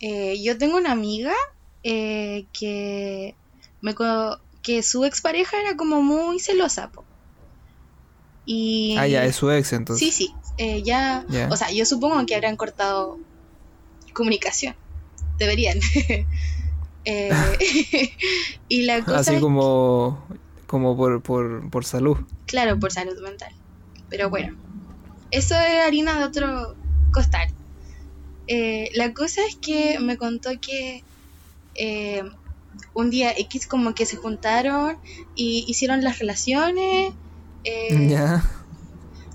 Eh, yo tengo una amiga eh, que, me, que su expareja era como muy celosa. po. Y, Ah, ya, es su ex entonces. Sí, sí. eh, ya, o sea, yo supongo que habrán cortado comunicación. Deberían. Eh, y la cosa Así como, como por, por, por salud. Claro, por salud mental. Pero bueno, eso es harina de otro costal. Eh, la cosa es que me contó que eh, un día X como que se juntaron y hicieron las relaciones, eh, Ya.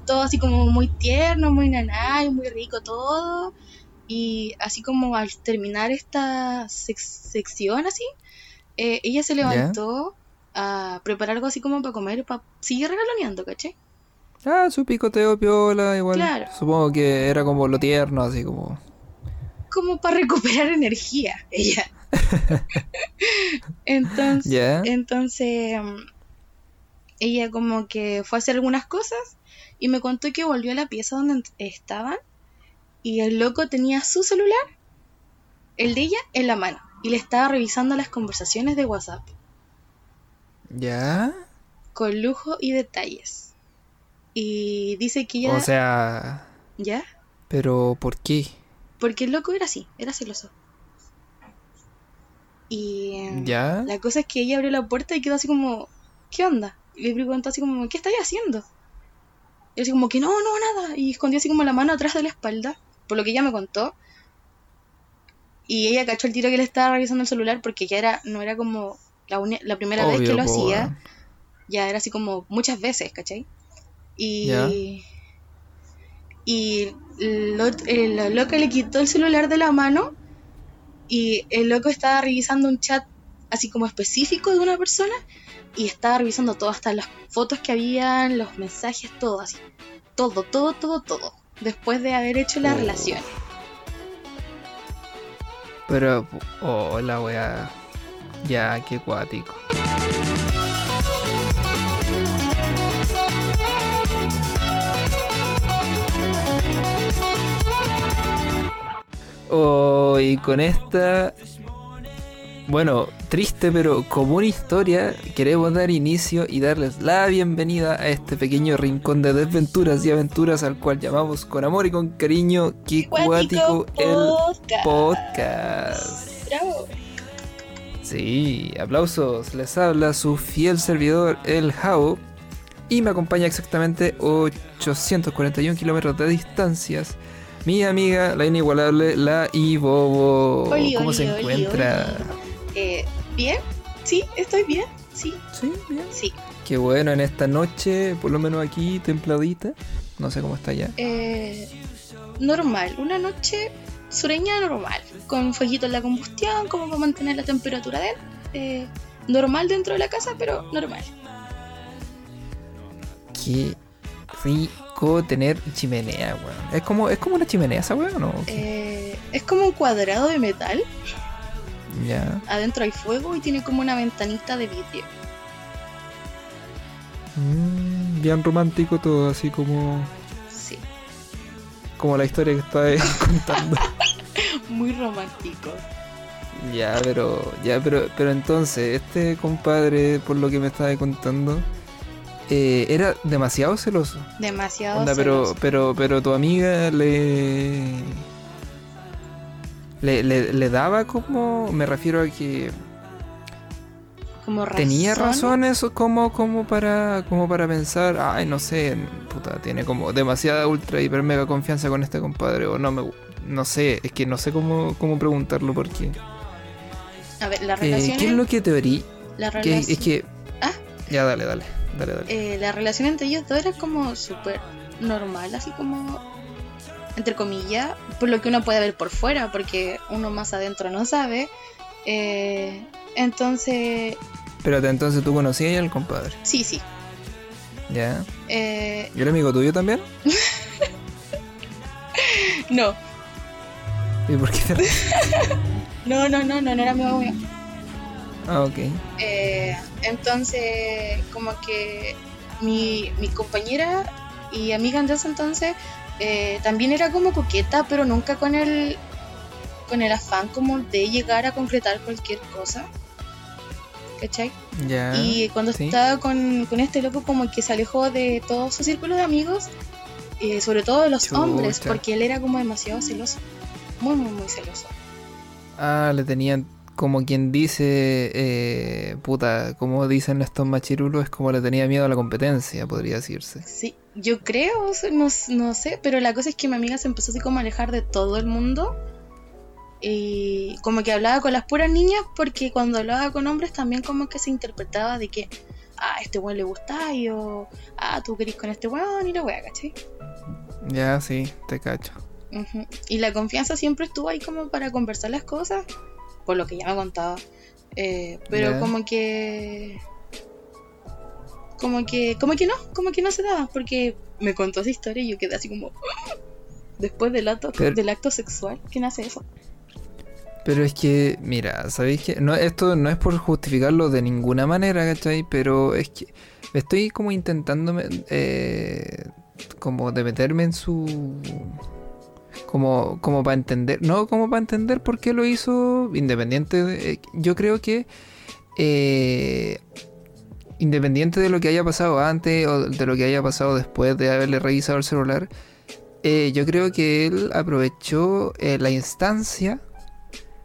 todo así como muy tierno, muy naná y muy rico todo. Y así como al terminar esta sec- sección así, eh, ella se levantó a preparar algo así como para comer, para seguir regaloneando, ¿caché? Ah, su picoteo piola, igual. Claro. Supongo que era como lo tierno, así como. Como para recuperar energía, ella. entonces, entonces, mm, ella como que fue a hacer algunas cosas y me contó que volvió a la pieza donde estaban y el loco tenía su celular, el de ella, en la mano y le estaba revisando las conversaciones de WhatsApp Ya. con lujo y detalles. Y dice que ella... O sea. ¿Ya? Pero, ¿por qué? Porque el loco era así, era celoso. Y em, Ya. la cosa es que ella abrió la puerta y quedó así como, ¿qué onda? Y le preguntó así como, ¿qué estáis haciendo? Y así como que no, no, nada. Y escondió así como la mano atrás de la espalda, por lo que ella me contó. Y ella cachó el tiro que le estaba revisando el celular porque ya era, no era como la, uni- la primera vez que lo hacía, ya era así como muchas veces, ¿cachai? Y, Ya. Y lo, el- la loca le quitó el celular de la mano y el loco estaba revisando un chat así como específico de una persona y estaba revisando todo, hasta las fotos que habían, los mensajes, todo así. Todo, todo, todo, todo. Después de haber hecho la Oh. relación. Pero, oh, la wea. Ya, qué cuático. Oh, y con esta. Bueno, triste pero común historia, queremos dar inicio y darles la bienvenida a este pequeño rincón de desventuras y aventuras al cual llamamos con amor y con cariño Qué Cuático el podcast. Bravo. Sí, aplausos. Les habla su fiel servidor, el Jao. Y me acompaña exactamente 841 kilómetros de distancias. Mi amiga, la inigualable, la Ibobo. Oli, ¿Cómo oli, se oli, encuentra? Eh, ¿Bien? Sí, estoy bien. Sí, Sí, bien. sí. Qué bueno en esta noche, por lo menos aquí, templadita. No sé cómo está ya. Eh, normal, una noche sureña normal, con fueguito en la combustión, como para mantener la temperatura de él. Eh, normal dentro de la casa, pero normal. Qué rico tener chimenea, weón. Es como, es como una chimenea esa weón, ¿o ¿no? Eh, es como un cuadrado de metal, Ya. adentro hay fuego y tiene como una ventanita de vidrio. Mm, bien romántico todo, así como, Sí, como la historia que estaba contando. muy romántico. Ya, pero, ya, pero, pero entonces, este compadre, por lo que me estaba contando, eh, era demasiado celoso. Demasiado. Onda, pero, celoso. pero, pero tu amiga le, le, le, le daba como, me refiero a que como tenía razones. como, como para, como para pensar, ay, no sé, puta, tiene como demasiada ultra hiper mega confianza con este compadre o no me, no sé, es que no sé cómo, cómo preguntarlo porque, A ver, la eh, relación. ¿qué es lo que te orí? la Que, es que, Ah. ya dale, dale, dale, dale. eh, la relación entre ellos dos era como súper normal, así como, entre comillas, por lo que uno puede ver por fuera, porque uno más adentro no sabe. Eh, entonces, Espérate, entonces tú conocías al compadre, sí, sí. ¿ya? Eh, ¿Y era amigo tuyo también? no, ¿Y por qué te no, no, no, no, no era mi amigo mío. Ah, ok. Eh, entonces, como que mi, mi compañera y amiga de ese entonces eh, también era como coqueta, pero nunca con el con el afán como de llegar a concretar cualquier cosa. ¿Cachai? Y cuando sí. estaba con, con este loco como que se alejó de todo su círculo de amigos, eh, sobre todo de los hombres, porque él era como demasiado celoso. Muy, muy, muy celoso. Ah, le tenían como quien dice, eh, puta, como dicen estos machirulos, es como le tenía miedo a la competencia, podría decirse. Sí, yo creo, no, no sé, pero la cosa es que mi amiga se empezó así como a alejar de todo el mundo. Y como que hablaba con las puras niñas, porque cuando hablaba con hombres también como que se interpretaba de que, ah, este weón le gusta, y o, ah, tú querís con este weón y la wea, ¿cachai? Ya, sí, te cacho. Y la confianza siempre estuvo ahí como para conversar las cosas, por lo que ya me contaba. Eh, pero como que... Como que, como que no, como que no se daba, porque me contó esa historia y yo quedé así como... Después del acto, Pero- del acto sexual, ¿quién hace eso? Pero es que, mira, ¿sabéis que no, Esto no es por justificarlo de ninguna manera, ¿cachai? Pero es que estoy como intentando eh, como de meterme en su... Como, como para entender, no como para entender por qué lo hizo, independiente de... eh, Yo creo que... eh, independiente de lo que haya pasado antes o de lo que haya pasado después de haberle revisado el celular, eh, yo creo que él aprovechó la instancia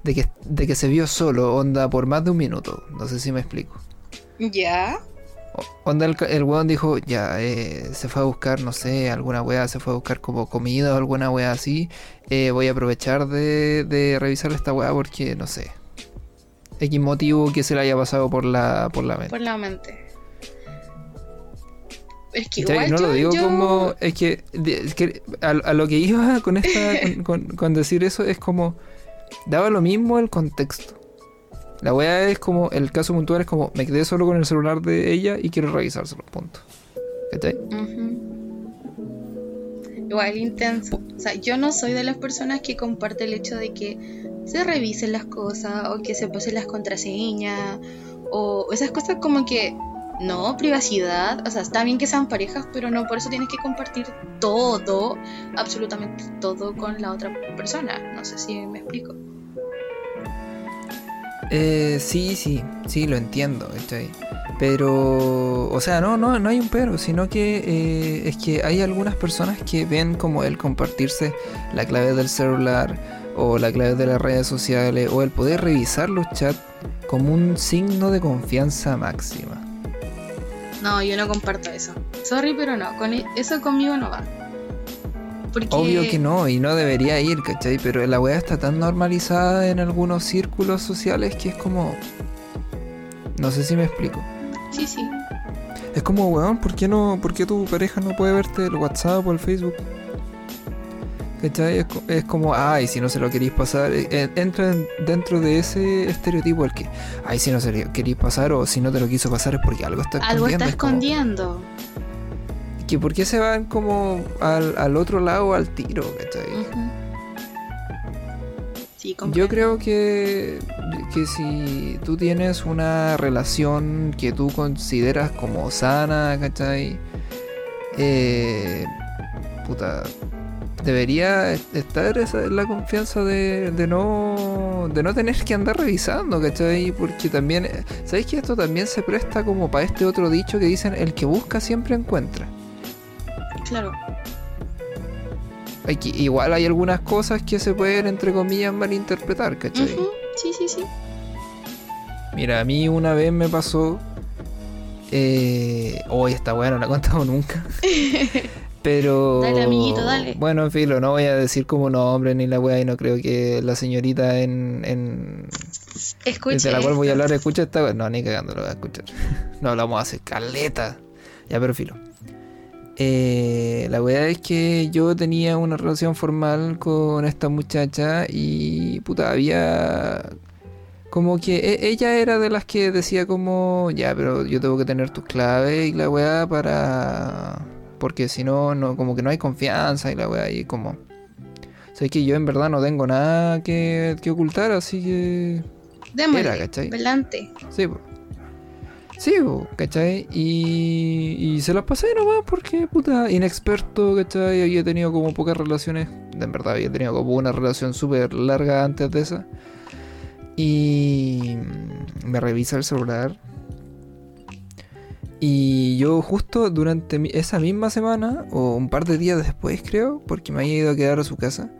de que, de que se vio solo, onda, por más de un minuto. No sé si me explico. Ya, Onda, el, el weón dijo, ya, eh, se fue a buscar, no sé, alguna weá, se fue a buscar como comida o alguna weá así. Eh, voy a aprovechar de, de revisar esta weá porque, no sé. X motivo que se le haya pasado por la, por la mente. por la mente. Es que igual no yo, lo digo yo- como. Es que, es que a, a lo que iba con, esta, con, con- con decir eso es como. Daba lo mismo el contexto. La weá es como. El caso puntual es como. Me quedé solo con el celular de ella y quiero revisárselo. Punto. ¿Cachai? Ujú. Igual intenso. O sea, yo no soy de las personas que comparte el hecho de que se revisen las cosas o que se pasen las contraseñas o esas cosas como que no, privacidad. O sea, está bien que sean parejas, pero no por eso tienes que compartir todo, absolutamente todo con la otra persona. No sé si me explico. Eh, sí, sí, sí, lo entiendo, ¿cachai? Pero, o sea, no, no, no hay un pero, sino que eh, es que hay algunas personas que ven como el compartirse la clave del celular o la clave de las redes sociales o el poder revisar los chats como un signo de confianza máxima. No, yo no comparto eso. Sorry, pero no. Con e- eso conmigo no va. Porque... Obvio que no, y no debería ir, ¿cachai? Pero la weá está tan normalizada en algunos círculos sociales que es como... No sé si me explico. Sí, sí. Es como, weón, ¿por qué, no, ¿por qué tu pareja no puede verte el WhatsApp o el Facebook? ¿Cachai? Es, es como, ay, si no se lo queréis pasar. eh, eh, entra en- dentro de ese estereotipo el que, ay, si no se lo queréis pasar o si no te lo quiso pasar es porque algo está escondiendo. Algo está es como, escondiendo. Que ¿Por qué se van como al, al otro lado al tiro, ¿cachai? Sí, Yo creo que, que si tú tienes una relación que tú consideras como sana, ¿cachai? Eh, puta, debería estar esa, la confianza de, de no de no tener que andar revisando, ¿cachai? Porque también, ¿sabéis que esto también se presta como para este otro dicho que dicen el que busca siempre encuentra? Claro. Hay que- igual hay algunas cosas que se pueden, entre comillas, malinterpretar, ¿cachai? Ujú. Sí, sí, sí. Mira, a mí una vez me pasó. Eh, hoy esta weá no la he contado nunca. Pero. Dale, amiguito, dale. Bueno, en filo, no voy a decir como nombre ni la weá y no creo que la señorita en. en Escuche. de la cual voy a hablar escuche esta weá. No, ni cagando lo voy a escuchar. No hablamos hace caleta. Ya, pero filo. Eh, la weá es que yo tenía una relación formal con esta muchacha y puta, había como que e- ella era de las que decía como, ya, pero yo tengo que tener tus claves y la weá para... Porque si no, no, como que no hay confianza y la weá y como... Sé que yo en verdad no tengo nada que, que ocultar, así que... Démosle. Era, ¿cachai? Velante. Sí. Sí, ¿cachai? Y, y se las pasé nomás porque, puta, inexperto, ¿cachai? Había tenido como pocas relaciones. En verdad, había tenido como una relación súper larga antes de esa. Y me revisa el celular. Y yo justo durante esa misma semana, o un par de días después creo, porque me había ido a quedar a su casa,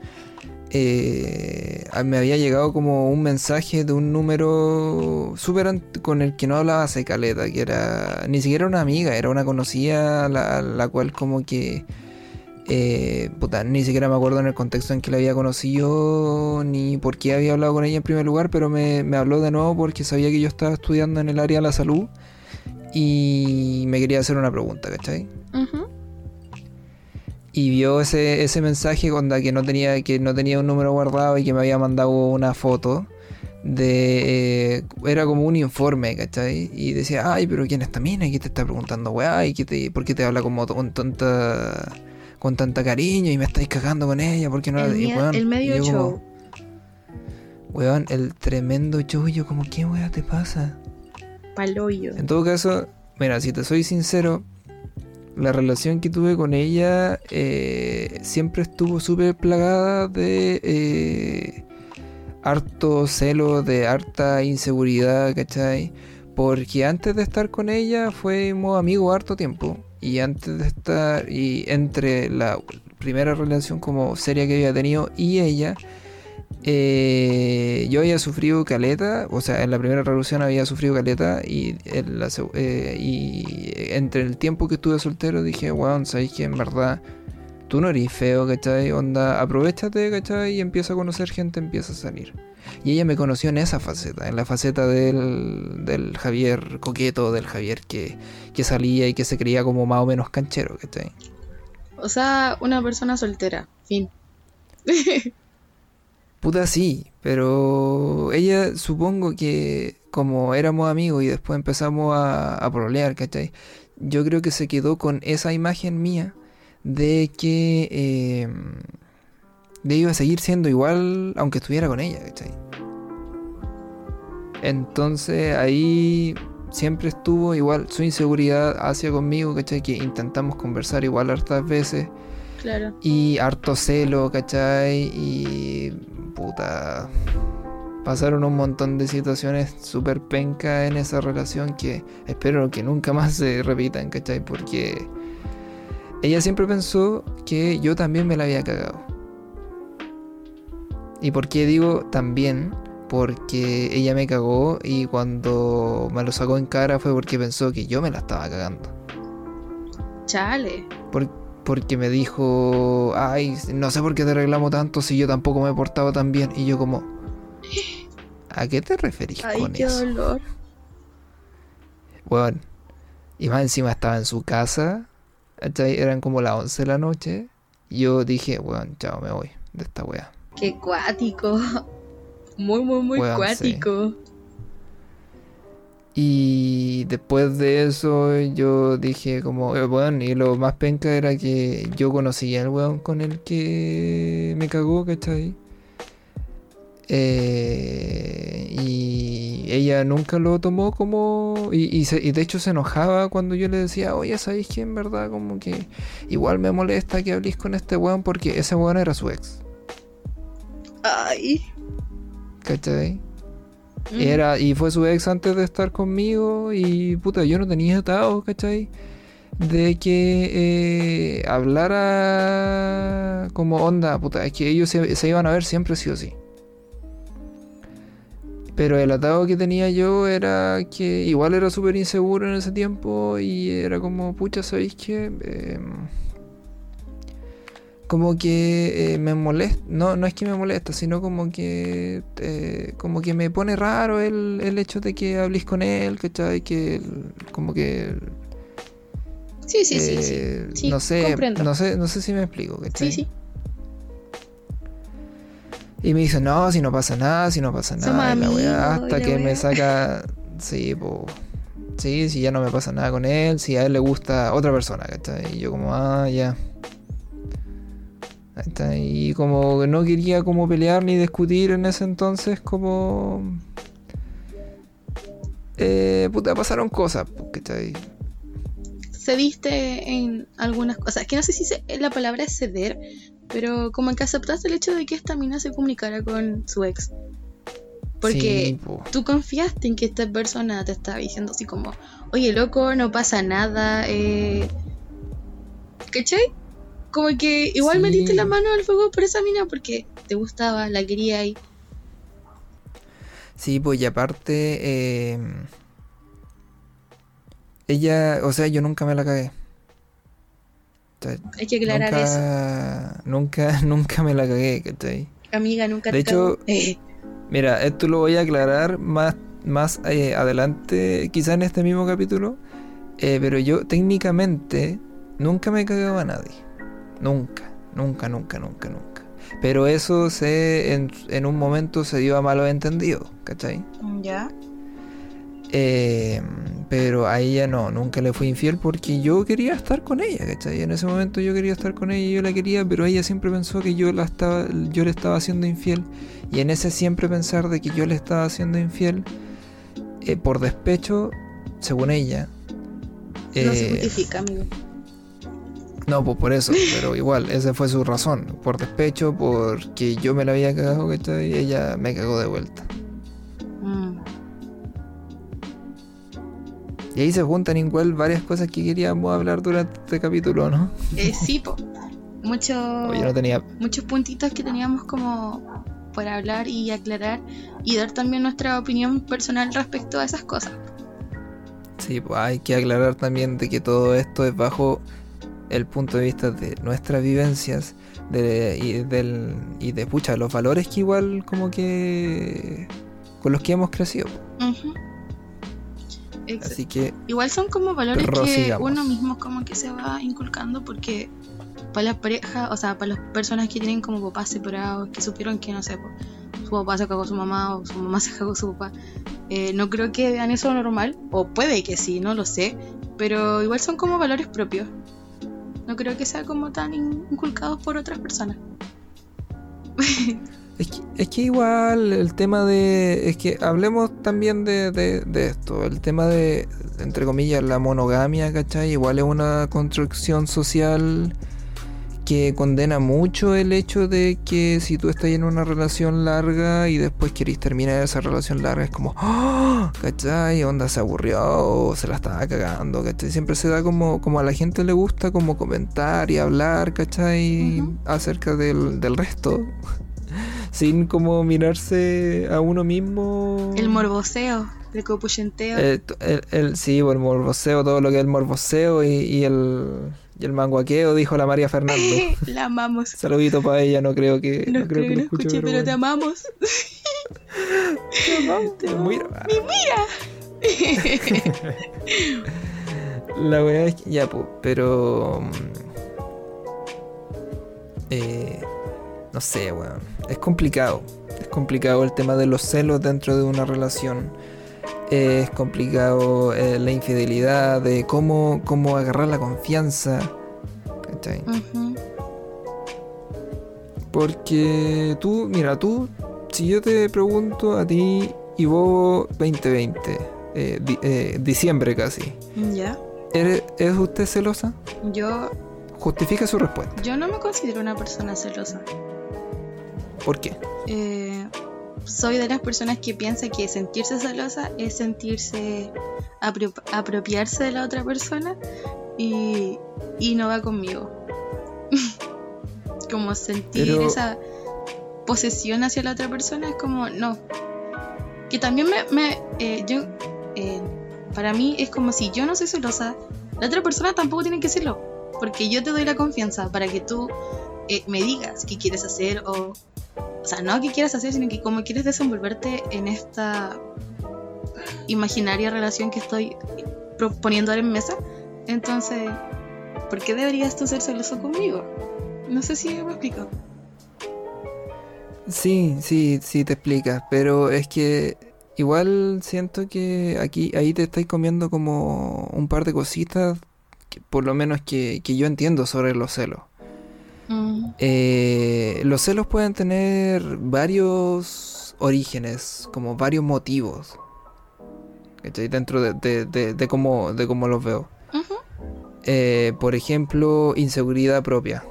eh, me había llegado como un mensaje de un número súper con el que no hablaba hace caleta, que era ni siquiera una amiga, era una conocida, la, la cual como que... eh, puta, ni siquiera me acuerdo en el contexto en que la había conocido, ni por qué había hablado con ella en primer lugar, pero me, me habló de nuevo porque sabía que yo estaba estudiando en el área de la salud y me quería hacer una pregunta, ¿cachai? Ujú. Y vio ese, ese mensaje onda que no tenía que no tenía un número guardado y que me había mandado una foto de eh, era como un informe, ¿cachai? Y decía, ay, pero ¿quién es esta mina? ¿Y qué te está preguntando, weá? ¿Y qué te, por qué te habla como con tanta con tanta cariño y me estáis cagando con ella? ¿Por qué no el, y, mie- weón, el medio y yo show. como, weón, el tremendo show, y yo como, ¿qué weá te pasa? Paloyo. En todo caso, mira, si te soy sincero, la relación que tuve con ella eh, siempre estuvo súper plagada de eh, harto celo, de harta inseguridad, ¿cachai? Porque antes de estar con ella fuimos amigos harto tiempo. Y antes de estar, y entre la primera relación como seria que había tenido y ella, eh, yo había sufrido caleta, o sea, en la primera revolución había sufrido caleta y, en la eh, y entre el tiempo que estuve soltero dije, weón, sabéis que en verdad tú no eres feo, ¿cachai? Onda, aprovechate, ¿cachai? Y empieza a conocer gente, empieza a salir. Y ella me conoció en esa faceta, en la faceta del, del Javier coqueto, del Javier que, que salía y que se creía como más o menos canchero, ¿cachai? O sea, una persona soltera. Fin. Puta sí, pero ella supongo que como éramos amigos y después empezamos a, a prolear, ¿cachai? Yo creo que se quedó con esa imagen mía de que eh, iba a seguir siendo igual aunque estuviera con ella, ¿cachai? Entonces ahí siempre estuvo igual su inseguridad hacia conmigo, ¿cachai? Que intentamos conversar igual hartas veces. Claro. Y harto celo, ¿cachai? Y puta. Pasaron un montón de situaciones súper pencas en esa relación que espero que nunca más se repitan, ¿cachai? Porque ella siempre pensó que yo también me la había cagado. ¿Y por qué digo también? Porque ella me cagó y cuando me lo sacó en cara fue porque pensó que yo me la estaba cagando. Chale. Por- porque me dijo, ay, no sé por qué te reclamo tanto si yo tampoco me he portado tan bien. Y yo como, ¿a qué te referís Ay, con qué eso? dolor. Bueno, y más encima estaba en su casa. Eran como las 11 de la noche. Y yo dije, bueno, chao, me voy de esta wea. Qué cuático. Muy, muy, muy Weón, cuático. Y después de eso yo dije como, eh, bueno, y lo más penca era que yo conocía al weón con el que me cagó, ¿cachai? Eh, y ella nunca lo tomó como... Y, y, se- y de hecho se enojaba cuando yo le decía, oye, ¿sabéis que en verdad como que igual me molesta que habléis con este weón porque ese weón era su ex, Ay. ¿cachai? Mm. Era, y fue su ex antes de estar conmigo y puta, yo no tenía atado, ¿cachai? De que eh, hablara como onda, puta, es que ellos se, iban a ver siempre sí o sí. Pero el atado que tenía yo era que igual era súper inseguro en ese tiempo y era como, pucha, ¿sabéis qué? Em, como que eh, me molesta, no, no es que me molesta, sino como que eh, como que me pone raro el, el hecho de que habléis con él, ¿cachai? Que el- como que Sí, sí, sí, sí. eh, Sí, no sé, comprendo. no sé, no sé si me explico, ¿cachai? Sí, sí. Y me dice, no, si no pasa nada, si no pasa nada, la weá, hasta la que me saca, sí, po, sí, si ya no me pasa nada con él, si a él le gusta otra persona, ¿cachai? Y yo como, ah, ya. Y como que no quería como pelear ni discutir en ese entonces, como... eh, puta, pasaron cosas, pues, ¿cachai? Cediste en algunas cosas, que no sé si se- la palabra es ceder, pero como que aceptaste el hecho de que esta mina se comunicara con su ex. Porque Sí, po. tú confiaste en que esta persona te estaba diciendo así como, oye loco, no pasa nada, eh... ¿cachai? Como que igual Sí. metiste la mano al fuego por esa mina porque te gustaba, la quería y... Sí, pues y aparte, eh, ella, o sea, yo nunca me la cagué. O sea, Hay que aclarar eso. nunca, nunca, me la cagué, ¿cachai? Amiga, nunca De te hecho, Eh, Mira, esto lo voy a aclarar más, más eh, adelante, quizá en este mismo capítulo, eh, pero yo técnicamente nunca me cagaba a nadie. Nunca, nunca, nunca, nunca, nunca. Pero eso se, en, en un momento se dio a malos entendidos, ¿cachai? ya. Eh, pero a ella no, nunca le fui infiel porque yo quería estar con ella, ¿cachai? En ese momento yo quería estar con ella y yo la quería, pero ella siempre pensó que yo, la estaba, yo le estaba haciendo infiel. Y en ese siempre pensar de que yo le estaba haciendo infiel, eh, por despecho, según ella. No se eh, justifica, amigo. No, pues por eso, pero igual, esa fue su razón. Por despecho, porque yo me la había cagado, ¿cachai? Y ella me cagó de vuelta. Mm. Y ahí se juntan igual varias cosas que queríamos hablar durante este capítulo, ¿no? Eh, sí, po. Mucho, no tenía. muchos puntitos que teníamos como para hablar y aclarar y dar también nuestra opinión personal respecto a esas cosas. Sí, pues hay que aclarar también de que todo esto es bajo el punto de vista de nuestras vivencias de, y, del, y de pucha, los valores que igual como que con los que hemos crecido. Así que Igual son como valores que uno mismo como que se va inculcando porque para las parejas, o sea, para las personas que tienen como papás separados, que supieron que, no sé, su papá se cagó a su mamá o su mamá se cagó a su papá, eh, no creo que vean eso normal, o puede que sí, no lo sé, pero igual son como valores propios. No creo que sea como tan in- inculcados por otras personas. Es que, es que igual el tema de... Es que hablemos también de, de- de esto. El tema de, entre comillas, la monogamia, ¿cachai? Igual es una construcción social que condena mucho el hecho de que si tú estás en una relación larga y después querés terminar esa relación larga, es como, ¡Ah! ¿cachai? Onda se aburrió o se la estaba cagando, ¿cachai? Siempre se da como, como a la gente le gusta como comentar y hablar, ¿cachai? Acerca del, del resto sin como mirarse a uno mismo. El morboseo, el copuchenteo. El, el- el- sí, el morboseo, todo lo que es el morboseo y, y el, y el manguaqueo, dijo la María Fernando. la amamos. Saludito para ella, no creo que, No, no creo creo que lo escuche, escuche, pero te amamos. Te amamos, te mira. La weá es que, ya, pero. mm, eh, no sé, weón. Es complicado. Es complicado el tema de los celos dentro de una relación. Es complicado eh, la infidelidad, de cómo, cómo agarrar la confianza. ¿Cachai? Porque tú, mira, tú, si yo te pregunto a ti, Ivo 2020, eh, di- eh, diciembre casi, Ya. ¿eres, ¿es usted celosa? Yo, Justifica su respuesta. yo no me considero una persona celosa. ¿Por qué? Eh, soy de las personas que piensa que sentirse celosa es sentirse apro- apropiarse de la otra persona y, y no va conmigo. como sentir Pero- esa posesión hacia la otra persona es como no. Que también me, me, eh, yo eh, para mí es como si yo no soy celosa, la otra persona tampoco tiene que serlo, porque yo te doy la confianza para que tú eh, me digas qué quieres hacer o o sea, no qué quieres hacer, sino que cómo quieres desenvolverte en esta imaginaria relación que estoy proponiendo ahora en mesa. Entonces, ¿por qué deberías tú ser celoso conmigo? No sé si me explico. Sí, sí, sí te explicas, pero es que igual siento que aquí, ahí te estáis comiendo como un par de cositas, por lo menos que, que yo entiendo sobre los celos. Mm, Eh, los celos pueden tener varios orígenes, como varios motivos. ¿cachai? Dentro de, de, de, de cómo, de cómo los veo. Eh, por ejemplo, inseguridad propia.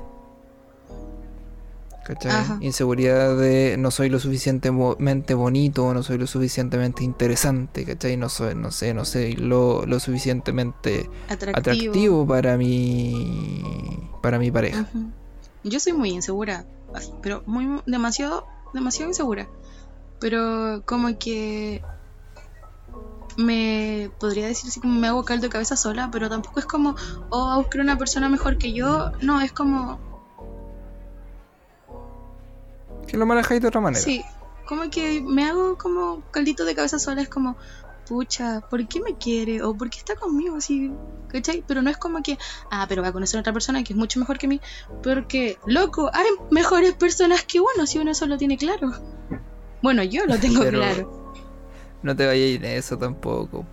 ¿Cachai? Inseguridad de no soy lo suficientemente bonito, no soy lo suficientemente interesante, ¿cachai? No soy, no sé, no sé, lo, lo suficientemente Atractivo. atractivo para mi para mi pareja. Yo soy muy insegura, así, pero muy demasiado, demasiado insegura. Pero como que me podría decir así como me hago caldo de cabeza sola, pero tampoco es como, oh, a buscar una persona mejor que yo. No, es como, Que lo manejáis de otra manera. sí, como que me hago como caldito de cabeza sola, es como, pucha, ¿por qué me quiere? O ¿por qué está conmigo así? ¿Cachai? Pero no es como que, ah, pero va a conocer a otra persona que es mucho mejor que mí, porque, loco, hay mejores personas que uno si uno eso lo tiene claro. Bueno, yo lo tengo Pero- claro. No te vayas en eso tampoco.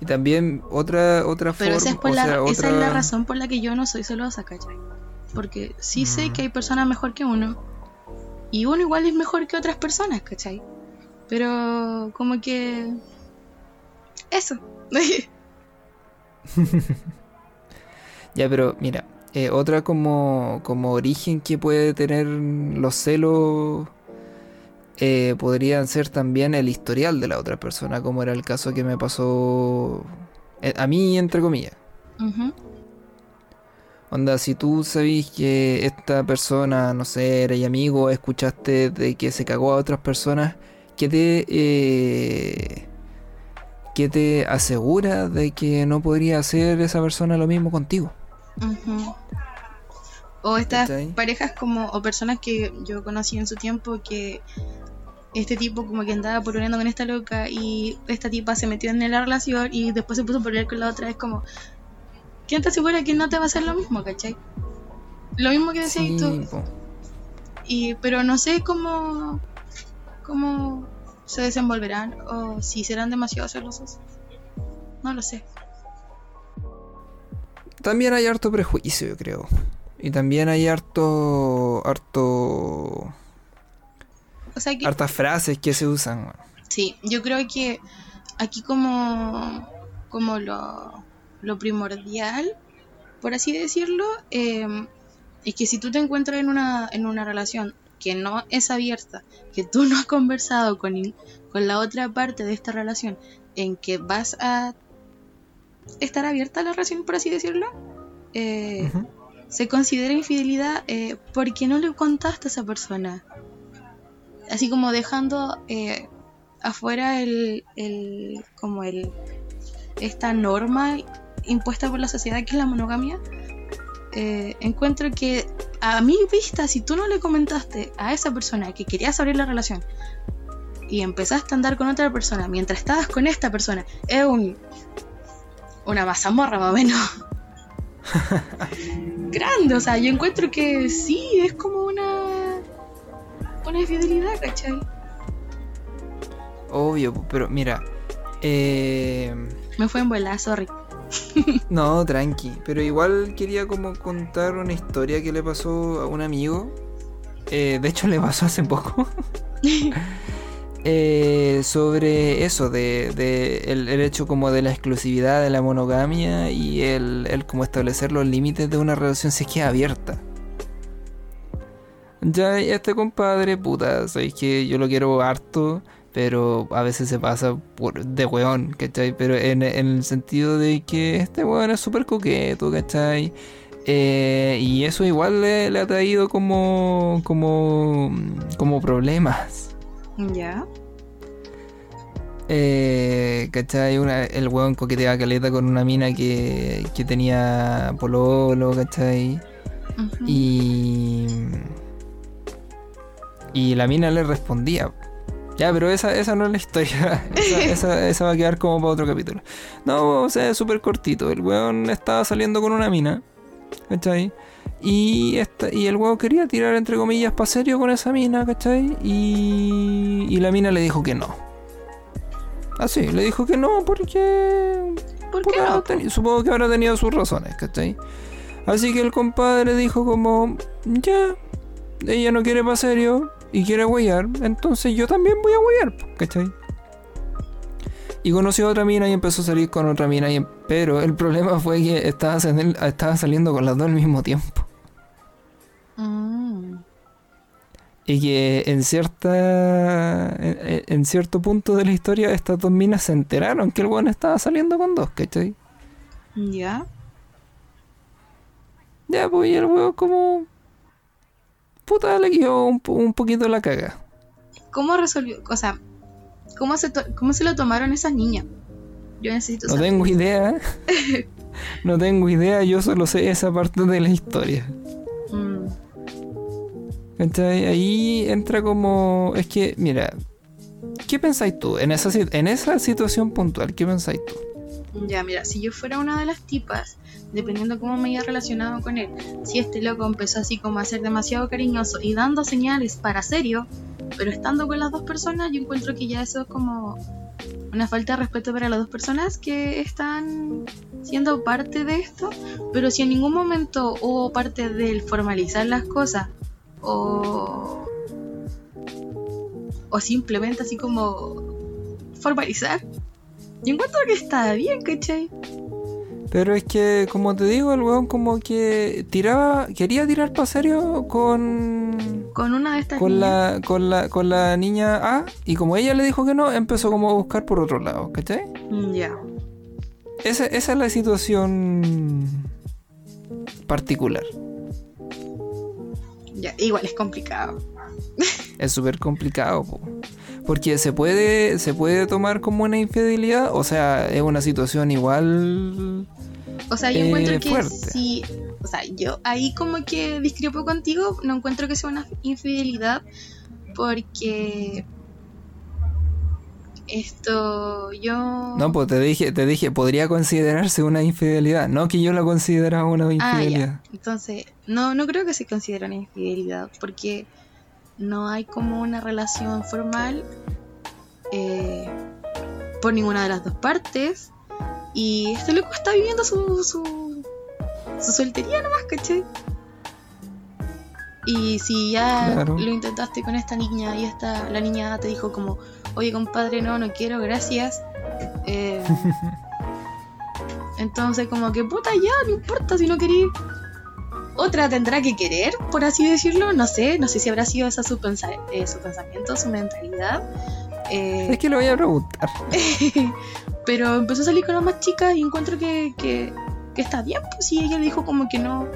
Y también otra otra Pero esa es, forma, por o la, sea, esa otra es la razón por la que yo no soy celosa, ¿cachai? Porque sí sé Mm. que hay personas mejor que uno. Y uno igual es mejor que otras personas, ¿cachai? Pero como que... Eso. Ya, pero mira, eh, otra como, como origen que puede tener los celos eh, podrían ser también el historial de la otra persona, como era el caso que me pasó eh, a mí, entre comillas. Ujú. Onda, si tú sabís que esta persona, no sé, eres amigo, escuchaste de que se cagó a otras personas, ¿qué te, eh, ¿qué te asegura de que no podría hacer esa persona lo mismo contigo? O estas parejas como, o personas que yo conocí en su tiempo que este tipo como que andaba pololeando con esta loca y esta tipa se metió en la relación y después se puso a pololear con la otra, es como, ¿quién te asegura que no te va a hacer lo mismo, cachai? Lo mismo que decías Sí, tú, po. y, pero no sé cómo, cómo se desenvolverán o si serán demasiado celosos. No lo sé. También hay harto prejuicio, yo creo. Y también hay harto. harto. O sea que... hartas frases que se usan. Sí, yo creo que aquí como, como lo, lo primordial, por así decirlo, eh, es que si tú te encuentras en una, en una relación que no es abierta, que tú no has conversado con, con la otra parte de esta relación, en que vas a estar abierta a la relación, por así decirlo, eh, se considera infidelidad eh, porque no le contaste a esa persona. Así como dejando eh, afuera el, el como el esta norma impuesta por la sociedad que es la monogamia. Eh, encuentro que a mi vista, si tú no le comentaste a esa persona que querías abrir la relación y empezaste a andar con otra persona mientras estabas con esta persona, es un una mazamorra más o menos. grande. O sea, yo encuentro que sí, es como una. Una infidelidad, ¿cachai? Obvio, pero mira. Eh, Me fue en vuela, sorry. no, tranqui. Pero igual quería como contar una historia que le pasó a un amigo. Eh, de hecho, le pasó hace poco. Eh, sobre eso, de, de el, el hecho como de la exclusividad de la monogamia y el, el como establecer los límites de una relación si es que es abierta. Ya este compadre, puta, sabéis que yo lo quiero harto, pero a veces se pasa por, de weón, ¿cachai? Pero en, en el sentido de que este weón es súper coqueto, ¿cachai? Eh, y eso igual le, le ha traído como, como, como problemas. Ya. Eh, ¿Cachai? Una, el weón coqueteaba caleta con una mina que, que tenía pololo, ¿cachai? Ujú. Y. Y la mina le respondía. Ya, pero esa, esa no es la historia. Esa, esa- esa va a quedar como para otro capítulo. No, o sea, es súper cortito. El weón estaba saliendo con una mina. ¿Cachai? Y, esta, y el weón quería tirar entre comillas para serio con esa mina, ¿cachai? Y, y la mina le dijo que no. Así, le dijo que no porque ¿Por qué no? supongo que habrá tenido sus razones, ¿cachai? Así que el compadre dijo como, ya, ella no quiere para serio y quiere huellar, entonces yo también voy a huellar, ¿cachai? Y conoció a otra mina y empezó a salir con otra mina. Y, pero el problema fue que estaba, sali- estaba saliendo con las dos al mismo tiempo. Mm. Y que en cierta en, en- en cierto punto de la historia estas dos minas se enteraron que el weón estaba saliendo con dos, ¿cachai? Ya. Ya, pues y el weón como... Puta, le quedó un, po- un poquito la caga. ¿Cómo resolvió? O sea, ¿cómo se, cómo se lo tomaron esas niñas? Yo necesito No saber. tengo idea. no tengo idea, yo solo sé esa parte de la historia. Mm. Ahí entra como... Es que, mira, ¿qué pensáis tú? En esa, en esa situación puntual, ¿qué pensáis tú? Ya, mira, si yo fuera una de las tipas, dependiendo cómo me haya relacionado con él, si este loco empezó así como a ser demasiado cariñoso y dando señales para serio, pero estando con las dos personas, yo encuentro que ya eso es como una falta de respeto para las dos personas que están siendo parte de esto, pero si en ningún momento hubo parte del formalizar las cosas o o simplemente así como formalizar, yo encuentro que está bien, ¿cachai? Pero es que, como te digo, el weón como que tiraba... Quería tirar para serio con... Con una de estas Con niñas. la, con, la, con la niña A y como ella le dijo que no, empezó como a buscar por otro lado, ¿cachai? Mm, Ya. Esa, esa es la situación particular. Ya, igual es complicado. Es súper complicado, po. Porque se puede, se puede tomar como una infidelidad, o sea, es una situación igual... O sea, yo Eh, encuentro que fuerte. sí. O sea, yo ahí como que discrepo contigo. No encuentro que sea una infidelidad. Porque. Esto. Yo. No, pues te dije, te dije, podría considerarse una infidelidad, no que yo la consideraba una Ah, infidelidad. ya. Entonces, no, no creo que se considere una infidelidad. Porque no hay como una relación formal. eh, por ninguna de las dos partes. Y este loco está viviendo su, su, su soltería nomás, ¿cachai? Y si ya Claro. lo intentaste con esta niña y esta, la niña te dijo como, oye compadre, no, no quiero, gracias. eh, entonces como que puta ya, no importa si no querí. Otra tendrá que querer, por así decirlo, no sé, no sé si habrá sido esa su, pensa- eh, su pensamiento, su mentalidad. eh, Es que le voy a preguntar. pero empezó a salir con las más chicas y encuentro que, que, que está bien, pues si ella le dijo como que no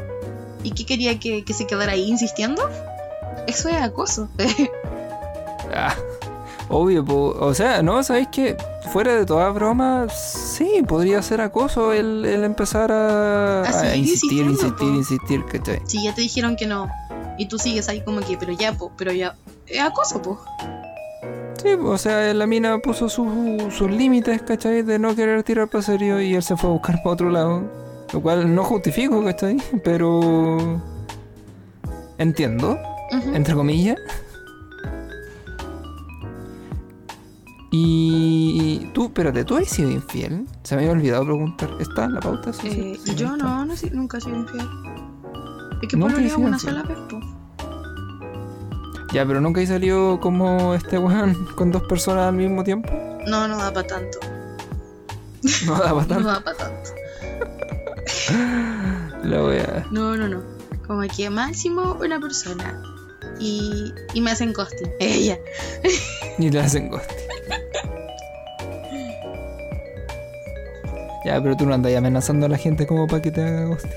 y que quería que, que se quedara ahí insistiendo, eso es acoso. Ah, obvio, po. o sea, no, ¿sabéis que Fuera de toda broma, sí, podría ser acoso el, el empezar a, A a insistir, insistir, po. insistir, ¿cachai? si ya te dijeron que no y tú sigues ahí como que, pero ya, po, pero ya, es acoso, pues. Sí, o sea, la mina puso su- sus límites, ¿cachai? De no querer tirar para serio y él se fue a buscar para otro lado. Lo cual no justifico, ¿cachai? Pero... Entiendo, entre comillas. Y tú, espérate, ¿tú has sido infiel? Se me había olvidado preguntar. ¿Está en la pauta? Sí, Eh, sí, yo está. no, no nunca he sido infiel. Es que por lo una sola vez, po. Ya, pero nunca he salido como este weón con dos personas al mismo tiempo. No, no da para tanto. No da para No tanto. da para tanto. La wea. No, no, no. Como que máximo una persona. Y, y me hacen ghosting. Ella. Ni le hacen ghosting. Ya, pero tú no andas amenazando a la gente como para que te haga ghosting.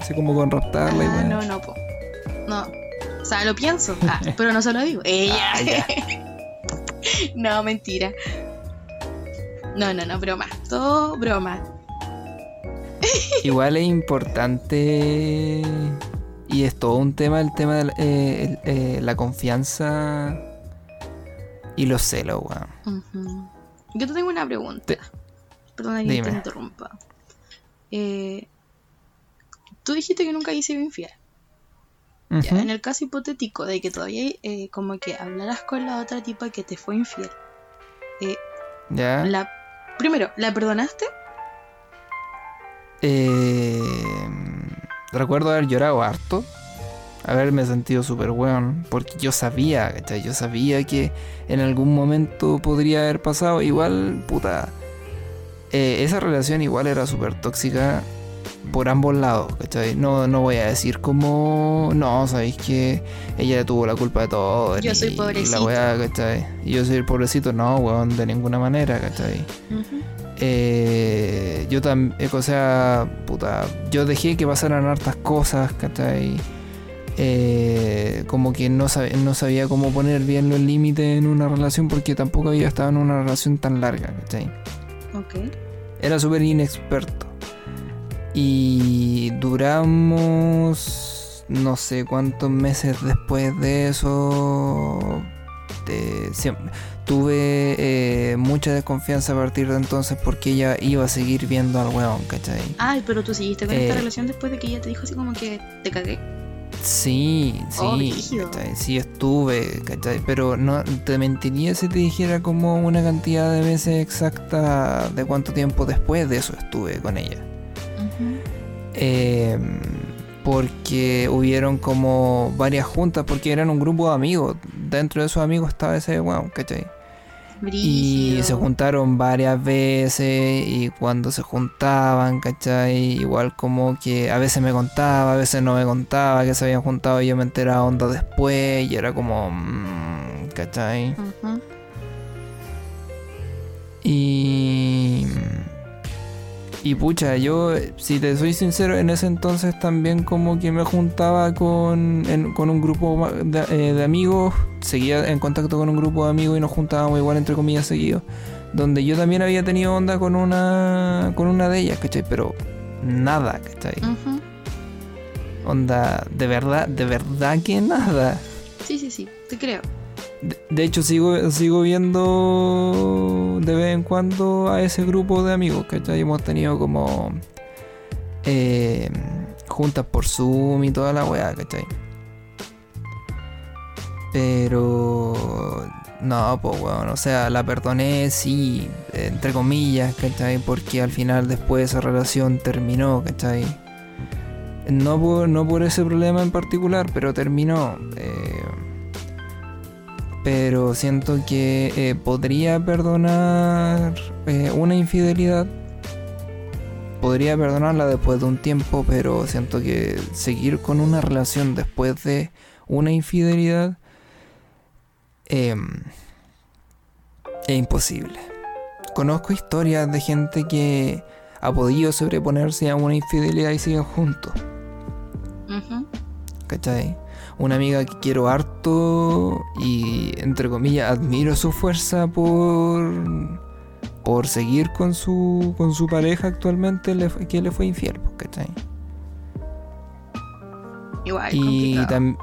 Así como con raptarla y Ah, weá. no, no, po. No. O sea, lo pienso. Ah, pero no se lo digo. Ella. Ah, no, mentira. No, no, no, broma. Todo broma. Igual es importante y es todo un tema el tema de la, eh, el- eh, la confianza y los celos, weón. Yo te tengo una pregunta. Te- Perdona que Dime. te interrumpa. Eh, tú dijiste que nunca hice infiel. Ya, en el caso hipotético de que todavía eh, como que hablaras con la otra tipa que te fue infiel. eh, Ya. la, primero, ¿la perdonaste? Eh, recuerdo haber llorado harto. haberme sentido súper weón, porque yo sabía, ¿cachai? Yo sabía que en algún momento podría haber pasado. Igual, puta, eh, esa relación igual era súper tóxica por ambos lados, ¿cachai? No, no voy a decir como, no, sabéis que ella tuvo la culpa de todo. Yo soy pobrecito. La weá, ¿cachai? Y yo soy el pobrecito, no, weón, de ninguna manera, ¿cachai? Eh, yo también, o sea, puta, yo dejé que pasaran hartas cosas, ¿cachai? Eh, como que no, sab- no sabía cómo poner bien los límites en una relación porque tampoco había estado en una relación tan larga, ¿cachai? Ok. Era súper inexperto. Y duramos no sé cuántos meses después de eso. de- siem- tuve eh, mucha desconfianza a partir de entonces porque ella iba a seguir viendo al weón, ¿cachai? Ay, pero tú seguiste con Eh, esta relación después de que ella te dijo así como que te cagué. Sí, Oh, sí. ¿cachai? sí estuve, ¿cachai? Pero no te mentiría si te dijera como una cantidad de meses exacta de cuánto tiempo después de eso estuve con ella. Eh, porque hubieron como varias juntas, porque eran un grupo de amigos. Dentro de esos amigos estaba ese weón, ¿cachai? Y se juntaron varias veces y cuando se juntaban, ¿cachai? Igual como que a veces me contaba, a veces no me contaba que se habían juntado y yo me enteraba onda después y era como... mm, ¿cachai? Ujú. Y... Y pucha, yo, si te soy sincero, en ese entonces también como que me juntaba con, en- con un grupo de, eh, de amigos, seguía en contacto con un grupo de amigos y nos juntábamos igual entre comillas seguidos, donde yo también había tenido onda con una, con una de ellas, ¿cachai? Pero nada, ¿cachai? Ujú. Onda, de verdad, de verdad que nada. Sí, sí, sí, te creo. De, hecho, sigo, sigo viendo de vez en cuando a ese grupo de amigos, ¿cachai? Hemos tenido como eh, juntas por Zoom y toda la weá, ¿cachai? Pero no, pues weón, o sea, la perdoné, sí, entre comillas, ¿cachai? Porque al final después esa relación terminó, ¿cachai? No por, no por ese problema en particular, pero terminó. eh, pero siento que eh, podría perdonar eh, una infidelidad. Podría perdonarla después de un tiempo, pero siento que seguir con una relación después de una infidelidad em, es imposible. Conozco historias de gente que ha podido sobreponerse a una infidelidad y siguen juntos. Ujú. ¿cachai? Una amiga que quiero harto y entre comillas admiro su fuerza por por seguir con su con su pareja actualmente le que le fue infiel, pues, ¿cachai? Igual, Y también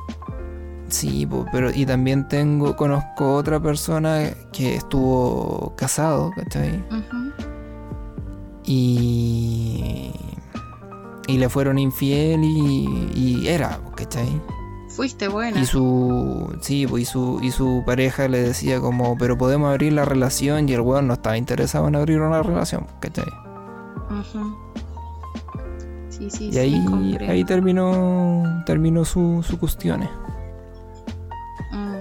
sí, pues, pero y también tengo conozco otra persona que estuvo casado, ¿cachai? Ujú. Y y le fueron infiel y, y era, pues, ¿cachai? Fuiste buena. Y su, sí, y su, y su pareja le decía como, pero podemos abrir la relación y el weón no estaba interesado en abrir una relación, ¿cachai? Ujú. Sí, sí, Y sí, ahí, comprendo. ahí terminó, terminó su, su cuestiones. Mm.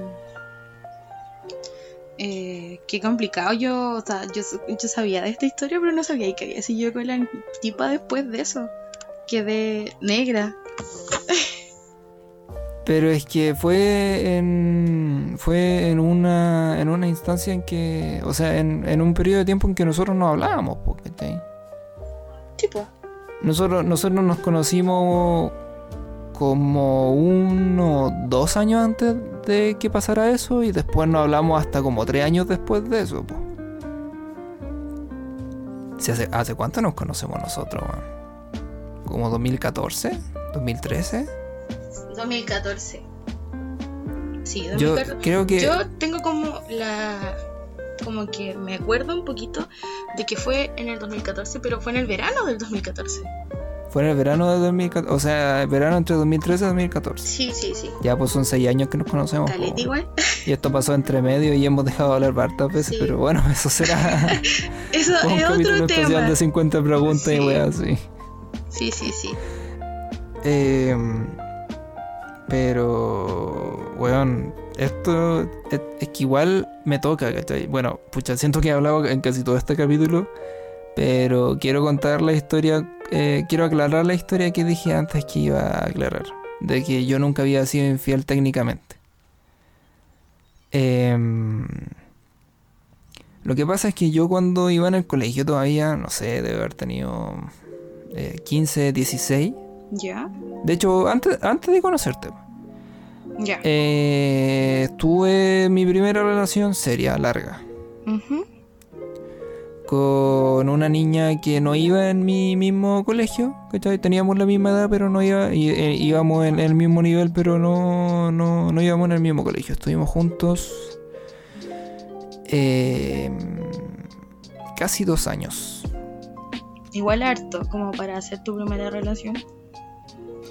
Eh, qué complicado. Yo, o sea, yo, yo sabía de esta historia, pero no sabía que había seguido con la tipa después de eso. Quedé negra. Pero es que fue en, fue en una, en una instancia en que, o sea, en, en un periodo de tiempo en que nosotros no hablábamos, pues, ¿cachai? Tipo. Nosotros, nosotros nos conocimos como uno dos años antes de que pasara eso y después nos hablamos hasta como tres años después de eso. po. Si hace, ¿Hace cuánto nos conocemos nosotros? man? ¿Como 2014? ¿2013? 2014. Sí, Yo 2014. creo que... Yo tengo como la. Como que me acuerdo un poquito de que fue en el 2014, pero fue en el verano del 2014. Fue en el verano de 2014, o sea, el verano entre 2013 y 2014. Sí, sí, sí. Ya pues son seis años que nos conocemos. Caleta igual. Y esto pasó entre medio y hemos dejado de hablar hartas veces, Sí. pero bueno, eso será Eso un es otro especial tema. de 50 preguntas y Sí. weas así. Sí, sí, sí. Eh, Pero, weón, esto es, es que igual me toca, ¿cachai? Bueno, pucha, siento que he hablado en casi todo este capítulo, pero quiero contar la historia, eh, quiero aclarar la historia que dije antes que iba a aclarar, de que yo nunca había sido infiel técnicamente. Em, lo que pasa es que yo cuando iba en el colegio todavía, no sé, debe haber tenido eh, 15, 16. ¿Ya? De hecho, antes, antes de conocerte, Ya. eh, tuve mi primera relación seria, larga, con una niña que no iba en mi mismo colegio, ¿cachai? Teníamos la misma edad, pero no iba, y- eh, íbamos en el mismo nivel, pero no, no, no íbamos en el mismo colegio. Estuvimos juntos eh, casi dos años. Igual harto, como para hacer tu primera relación.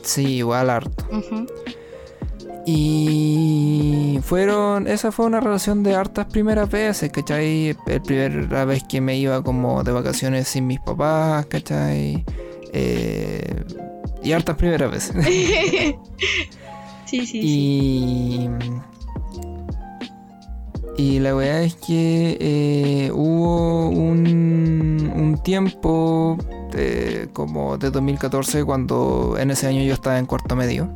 Sí, igual harto. Ujú. Y fueron, esa fue una relación de hartas primeras veces, ¿cachai? La primera vez que me iba como de vacaciones sin mis papás, ¿cachai? Eh, y hartas primeras veces. sí, sí, sí. y, y la verdad es que eh, hubo un, un tiempo de- como de 2014 cuando en ese año yo estaba en cuarto medio.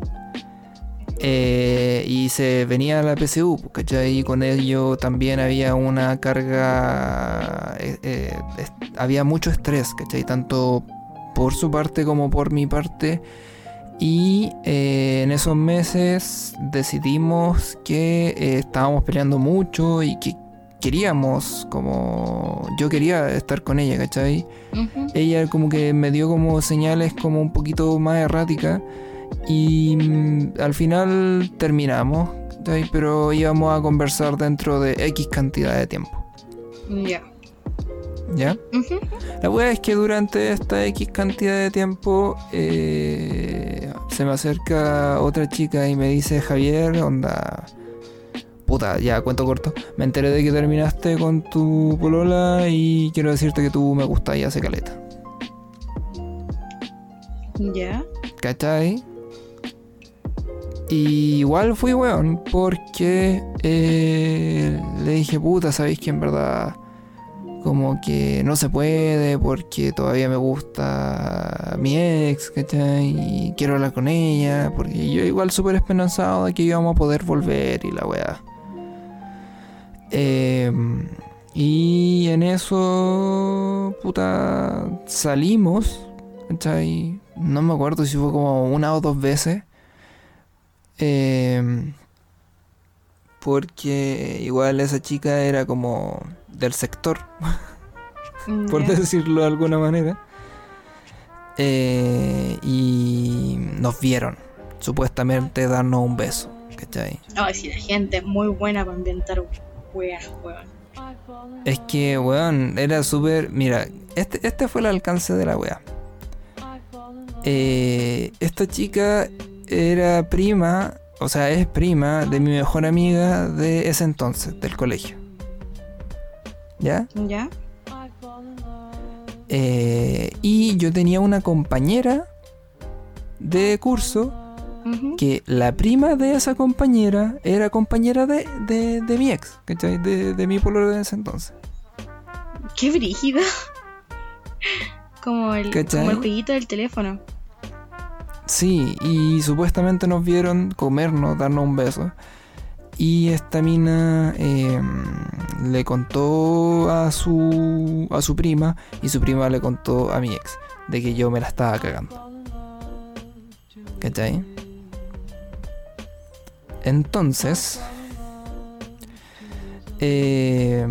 Eh, y se venía la PSU, pues, ¿cachai? Y con ello también había una carga, eh, eh, había mucho estrés, ¿cachai? Tanto por su parte como por mi parte. Y eh, en esos meses decidimos que eh, estábamos peleando mucho y que queríamos, como yo quería estar con ella, ¿cachai? Ujú. ella como que me dio como señales como un poquito más erráticas y mm, al final terminamos, pero íbamos a conversar dentro de X cantidad de tiempo, Ya. ¿ya? La wea es que durante esta X cantidad de tiempo eh, se me acerca otra chica y me dice, Javier, onda... Puta, ya cuento corto. Me enteré de que terminaste con tu polola y quiero decirte que tú me gustas y hace caleta. Ya. ¿Cachai? Y igual fui weón porque eh, le dije, puta, sabéis que en verdad como que no se puede porque todavía me gusta mi ex, ¿cachai? Y quiero hablar con ella porque yo igual súper esperanzado de que íbamos a poder volver y la weá. Em, y en eso, puta, salimos, ¿cachai? No me acuerdo si fue como una o dos veces. Em, porque igual esa chica era como del sector, por decirlo de alguna manera. Eh, y nos vieron, supuestamente darnos un beso, ¿cachai? Ay, sí, la gente es muy buena para inventar weas, weón. Es que, weón, era súper... Mira, este, este fue el alcance de la wea. Eh, esta chica era prima, o sea, es prima de mi mejor amiga de ese entonces, del colegio. ¿Ya? ¿Ya? Eh, y yo tenía una compañera de curso que la prima de esa compañera era compañera de, de, de mi ex, ¿cachai? De, de mi pololo de ese entonces. Qué brígida. Como el, ¿Cachai? como el del teléfono. Sí, y supuestamente nos vieron comernos, darnos un beso. Y esta mina eh, le contó a su, a su prima y su prima le contó a mi ex de que yo me la estaba cagando. ¿Cachai? Entonces, eh,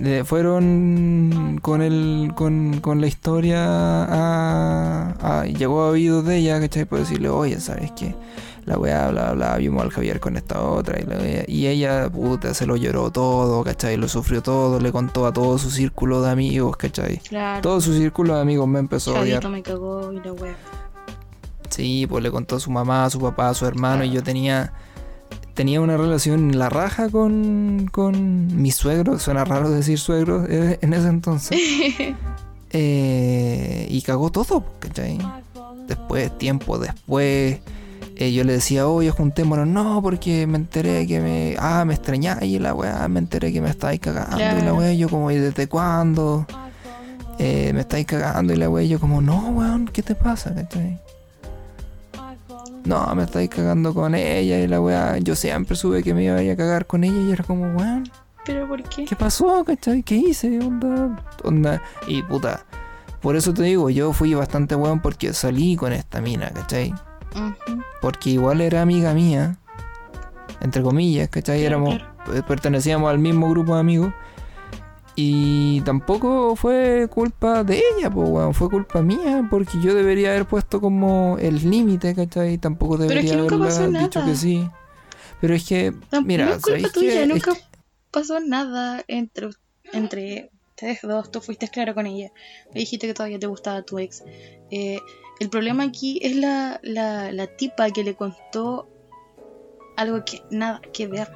le fueron con el con, con la historia a, a- llegó a oídos de ella, ¿cachai? Por decirle, oye, ¿sabes qué? La weá, bla, bla, vimos al Javier con esta otra y, la weá. y ella, puta, se lo lloró todo, ¿cachai? Lo sufrió todo, le contó a todo su círculo de amigos, ¿cachai? Claro. Todo su círculo de amigos me empezó a odiar. Chavito me cagó y la wea. Sí, pues le contó a su mamá, a su papá, a su hermano y yo tenía tenía una relación en la raja con, con mi suegro, suena raro decir suegro eh, en ese entonces. Eh, y cagó todo, ¿cachai? Después, tiempo después, eh, yo le decía, oye, juntémonos, no, porque me enteré que me. Ah, me extrañáis y la weá, me enteré que me estáis cagando y la weá, yo como, ¿y desde cuándo? Eh, me estáis cagando y la weá, yo como, no, weón, ¿qué te pasa? ¿cachai? No, me estáis cagando con ella y la weá, yo siempre supe que me iba a ir a cagar con ella y era como, weón, ¿Pero por qué? ¿qué pasó? ¿cachai? ¿Qué hice? Onda, onda, y puta. Por eso te digo, yo fui bastante weón porque salí con esta mina, ¿cachai? Ujú. porque igual era amiga mía, entre comillas, ¿cachai? Claro, Éramos, eh, pertenecíamos al mismo grupo de amigos. Y tampoco fue culpa de ella, pues, fue culpa mía, porque yo debería haber puesto como el límite, ¿cachai? Tampoco es que debería nunca pasó dicho que sí. Pero es que, mira, es culpa ¿sabéis tuya? Es nunca que- pasó nada entre, entre ustedes dos, tú fuiste clara con ella, le dijiste que todavía te gustaba tu ex. Eh, el problema aquí es la, la, la tipa que le contó algo que nada que ver.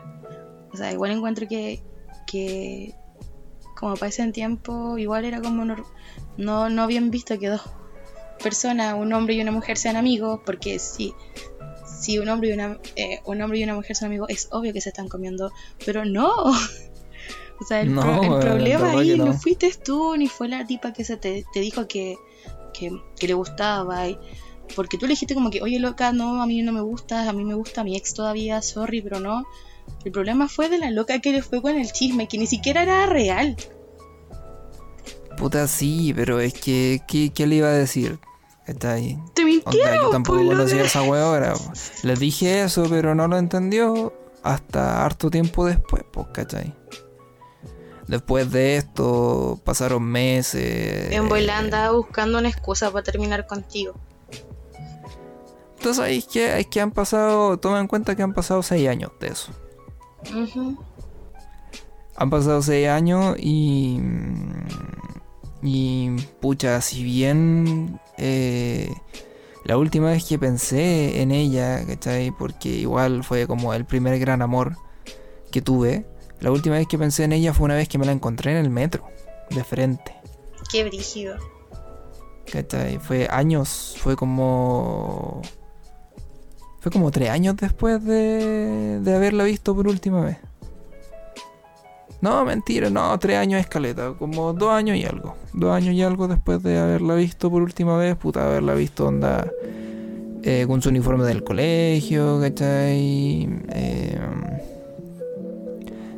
O sea, igual encuentro que, que como para ese tiempo, igual era como nor- no, no bien visto que dos personas, un hombre y una mujer sean amigos, porque sí, si un hombre y una eh, un hombre y una mujer son amigos, es obvio que se están comiendo, pero no. O sea, el, No, pro- el problema ahí no. no. fuiste tú ni fue la tipa que se te, te dijo que, que, que le gustaba. y- porque tú le dijiste como que, oye, loca, no, a mí no me gusta, a mí me gusta mi ex todavía, sorry, pero no. El problema fue de la loca que le fue con el chisme, que ni siquiera era real. Puta, sí, pero es que, ¿qué, qué le iba a decir? ¿Cachai? Te Onda, mintieron, yo tampoco po, conocía loca. esa po. Le dije eso, pero no lo entendió hasta harto tiempo después, pues, ¿cachai? Después de esto pasaron meses. En Boila andaba buscando una excusa para terminar contigo. Entonces ahí es que, es que han pasado, toma en cuenta que han pasado seis años de eso. Ujú. Han pasado seis años y. Y. Pucha, si bien. eh, la última vez que pensé en ella, ¿cachai? Porque igual fue como el primer gran amor que tuve. La última vez que pensé en ella fue una vez que me la encontré en el metro, de frente. Qué brígido. ¿Cachai? Fue años, fue como. Fue como tres años después de, de haberla visto por última vez. No, mentira, no, tres años es caleta, como dos años y algo. Dos años y algo después de haberla visto por última vez, puta, haberla visto onda eh, con su uniforme del colegio, ¿cachai? Eh,